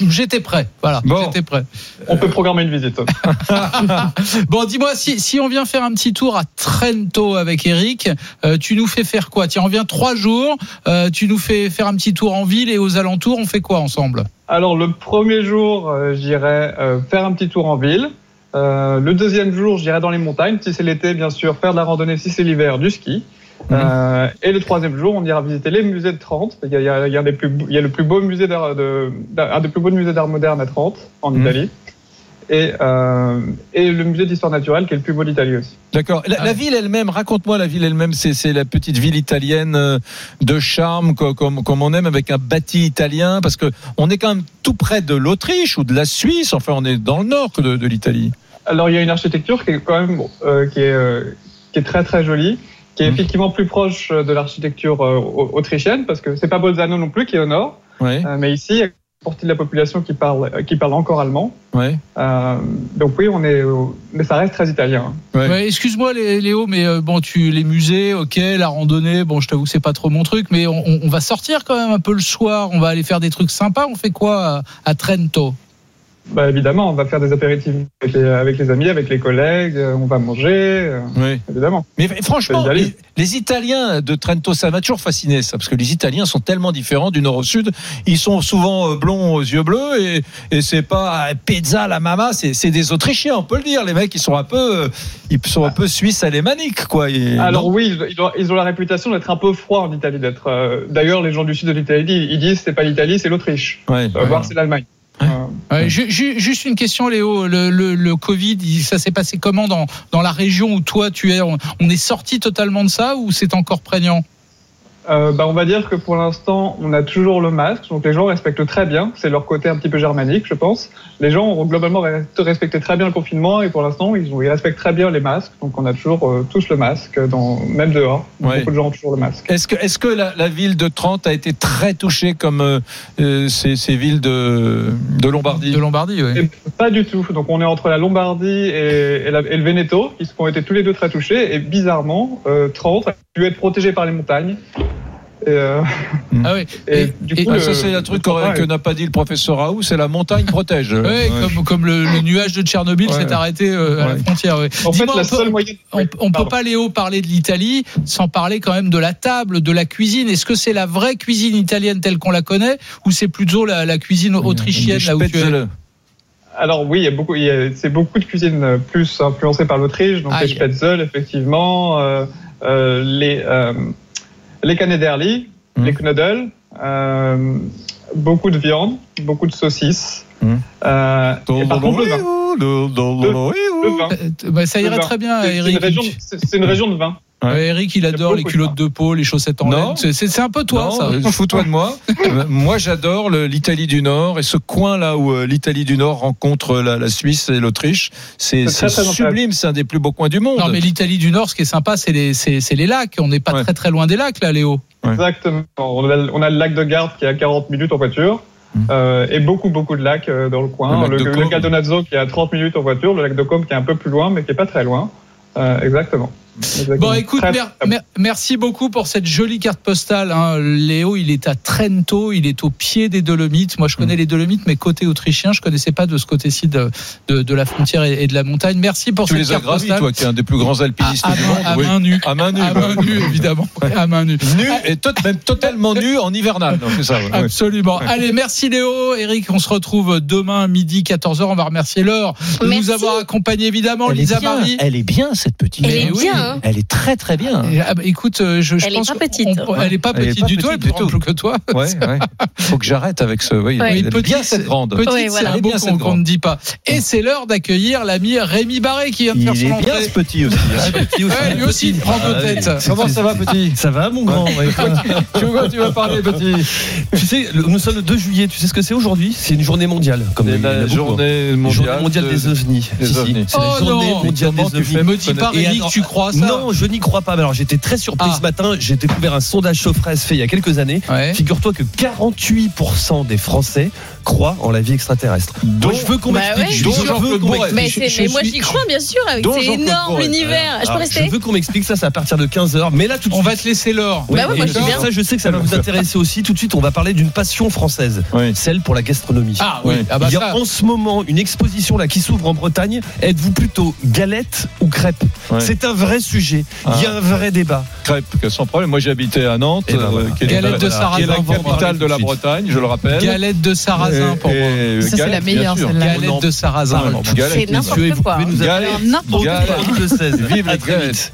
j'étais prêt. Voilà, Bon. j'étais prêt. On peut programmer une visite. Bon, dis-moi, si, si on vient faire un petit tour à Trento avec Eric, euh, tu nous fais faire quoi? Tiens, on vient trois jours, euh, tu nous fais faire un petit tour en ville et aux alentours, on fait quoi ensemble Alors le premier jour, euh, j'irai euh, faire un petit tour en ville. Euh, le deuxième jour, j'irai dans les montagnes. Si c'est l'été, bien sûr, faire de la randonnée. Si c'est l'hiver, du ski. Euh, et le troisième jour, on ira visiter les musées de Trente. Il y a, il y a- il y a un des plus beaux- il y a le plus beau musée d'art, de, un des plus beaux musées d'art moderne à Trente, en Mhm. Italie. Et, euh, et le musée d'histoire naturelle, qui est le plus beau d'Italie aussi. D'accord. La, Ah. la ville elle-même, raconte-moi la ville elle-même. C'est, la petite ville italienne euh, de charme, co- comme, comme on aime, avec un bâti italien, parce que on est quand même tout près de l'Autriche ou de la Suisse. Enfin, on est dans le nord de, de l'Italie. Alors il y a une architecture qui est quand même euh, qui est euh, qui est très très jolie, qui est Mhm. effectivement plus proche de l'architecture euh, au- autrichienne parce que c'est pas Bolzano non plus qui est au nord, Ouais, euh, mais ici partie de la population qui parle euh, qui parle encore allemand. ouais, Euh, donc oui, on est mais ça reste très italien. ouais. Ouais, Excuse-moi Lé- Léo, mais euh, bon, tu les musées, ok, la randonnée, bon, je t'avoue que c'est pas trop mon truc, mais on, on- on va sortir quand même un peu le soir, on va aller faire des trucs sympas. On fait quoi à, à Trento? Bah évidemment, on va faire des apéritifs avec les, avec les amis, avec les collègues, euh, on va manger, euh, Oui. évidemment. Mais franchement, les, les Italiens de Trento, ça m'a toujours fasciné, ça, parce que les Italiens sont tellement différents du nord au sud. Ils sont souvent euh, blonds aux yeux bleus et, et c'est pas pizza la mama, c'est des Autrichiens, on peut le dire. Les mecs, ils sont un peu, ils sont un peu suisses alémaniques, quoi. Et- Alors non oui, ils ont, ils ont la réputation d'être un peu froids en Italie. D'être. euh, D'ailleurs, les gens du sud de l'Italie, ils disent c'est pas l'Italie, c'est l'Autriche, Ouais, euh, voire c'est l'Allemagne. Euh, ju- juste une question, Léo. Le, le- le Covid, ça s'est passé comment dans, dans la région où toi tu es? On, on est sorti totalement de ça ou c'est encore prégnant? Euh, bah, on va dire que pour l'instant, on a toujours le masque, donc les gens respectent très bien. C'est leur côté un petit peu germanique, je pense. Les gens ont globalement re- respecté très bien le confinement et pour l'instant, ils, ont- ils respectent très bien les masques. Donc on a toujours euh, tous le masque, dans, même dehors. Ouais. Beaucoup de gens ont toujours le masque. Est-ce que, est-ce que la, la ville de Trente a été très touchée comme euh, euh, ces, ces villes de, de Lombardie? De Lombardie, oui. Pas du tout. Donc on est entre la Lombardie et, et la- et le Veneto, qui ont été tous les deux très touchés. Et bizarrement, euh, Trente dû être protégé par les montagnes. Et, euh, Ah oui. et Et- du et- coup, Ah, le- ça, c'est un truc que n'a pas dit le professeur Raoult, c'est la montagne protège. Ouais. Comme, comme le, le nuage de Tchernobyl Ouais. s'est arrêté euh, à la frontière. ouais. En fait, la on peut- seule moyenne. On, Oui, on peut pas, Léo, parler de l'Italie sans parler quand même de la table, de la cuisine. Est-ce que c'est la vraie cuisine italienne telle qu'on la connaît ou c'est plutôt la, la cuisine autrichienne là où tu es Spätzle. Alors oui, il y a beaucoup, il y a- c'est beaucoup de cuisine plus influencée par l'Autriche, donc les spätzle effectivement, euh, euh, les euh, les canederli, Mhm. les knödel, euh, beaucoup de viande, beaucoup de saucisses. Mhm. Euh, et par contre, le vin. Le vin. Euh, bah, ça vin. très bien, une région- c'est une région de vin. Euh, Eric, il adore les culottes de peau, les chaussettes en Non. laine. C'est- un peu toi, Non, ça. euh, Fous-toi de moi. Moi, j'adore l'Italie du Nord et ce coin là où euh, l'Italie du Nord rencontre la, la Suisse et l'Autriche. C'est sublime, c'est un des plus beaux coins du monde. Non, mais l'Italie du Nord, ce qui est sympa, c'est les, les lacs. On n'est pas Ouais. très très loin des lacs, là, Léo. Ouais. Exactement. On a, on a le lac de Garde qui est à 40 minutes en voiture. Euh, et beaucoup beaucoup de lacs euh, dans le coin. Le lac Le, de. Galdonazzo qui est à 30 minutes en voiture, le lac de Côme qui est un peu plus loin mais qui est pas très loin. Euh, exactement. Bon, écoute, mer- mer- merci beaucoup pour cette jolie carte postale. hein. Léo, il est à Trento, il est au pied des Dolomites. Moi, je Mm. connais les Dolomites, mais côté autrichien, je connaissais pas de ce côté-ci de, de, de la frontière et, et de la montagne. Merci pour tu cette les as carte gravis, postale. toi, qui es un des plus grands alpinistes à, à du main, monde. à oui. main nue. À main nue. À main nue, évidemment. À main nue. Nu et tot- même totalement nu en hivernal. Non, c'est ça. ouais. Absolument. Allez, merci Léo. Eric, on se retrouve demain midi 14h. On va remercier Laure de Merci. nous avoir accompagnés évidemment. Elle Lisa Marie. elle est bien cette petite. Elle est bien. Hein. Elle est très très bien. Et, ah bah, écoute, euh, je, je Elle est pas petite. on- elle est pas Elle est petite pas du tout, elle est plus que toi. Ouais, ouais. Faut que j'arrête avec ce. Oui, Ouais. est petite, bien cette grande. Petite, c'est voilà. un Elle est mot bien, qu'on ne dit pas. Et c'est l'heure d'accueillir l'ami Rémi Barré qui vient de Il faire est son bien entrée. ce petit aussi. hein. Petit aussi. Ouais, lui aussi, il prend deux Ah, têtes. Comment ça va, petit? Ça va, mon grand ouais. Tu vois, tu vas parler, petit. Tu sais, nous sommes le 2 juillet. Tu sais ce que c'est aujourd'hui? C'est une journée mondiale. Comme C'est il la hein. journée Une mondiale, des ovnis. ovnis. C'est la Oh journée non, mondiale comment des tu ovnis. fais? Me dis pas, Et Rémi, que tu crois ça Non, je n'y crois pas. Mais alors, j'étais très surpris Ah. ce matin. J'ai découvert un sondage Sofres fait il y a quelques années. Ouais. Figure-toi que 48% des Français croient en la vie extraterrestre. Donc, je veux qu'on Bah m'explique. Mais, moi j'y crois bien sûr avec Jean-Claude énorme l'univers. Je peux Alors, rester je veux qu'on m'explique ça, c'est à partir de 15h. Mais là, tout de On suite. va te laisser Laure. Bah ouais, moi, et je ça, je sais que ça va vous intéresser aussi. Tout de suite, on va parler d'une passion française, celle pour la gastronomie. Ah oui, ah bah Il y a ça. en ce moment une exposition là qui s'ouvre en Bretagne. Êtes-vous plutôt galette ou crêpe. C'est un vrai sujet. Il y a un vrai débat. Crêpes, que sans problème. Moi, j'habitais à Nantes, Eh ben euh, qui est Galette la- capitale de la. Bretagne, je le rappelle. Galette de sarrasin pour Et- moi. et Ça, c'est la galette, meilleure, celle-là. Galette de sarrasin. Galette, C'est n'importe quoi. Galette. Galette. 42 16. Vive vite. galettes.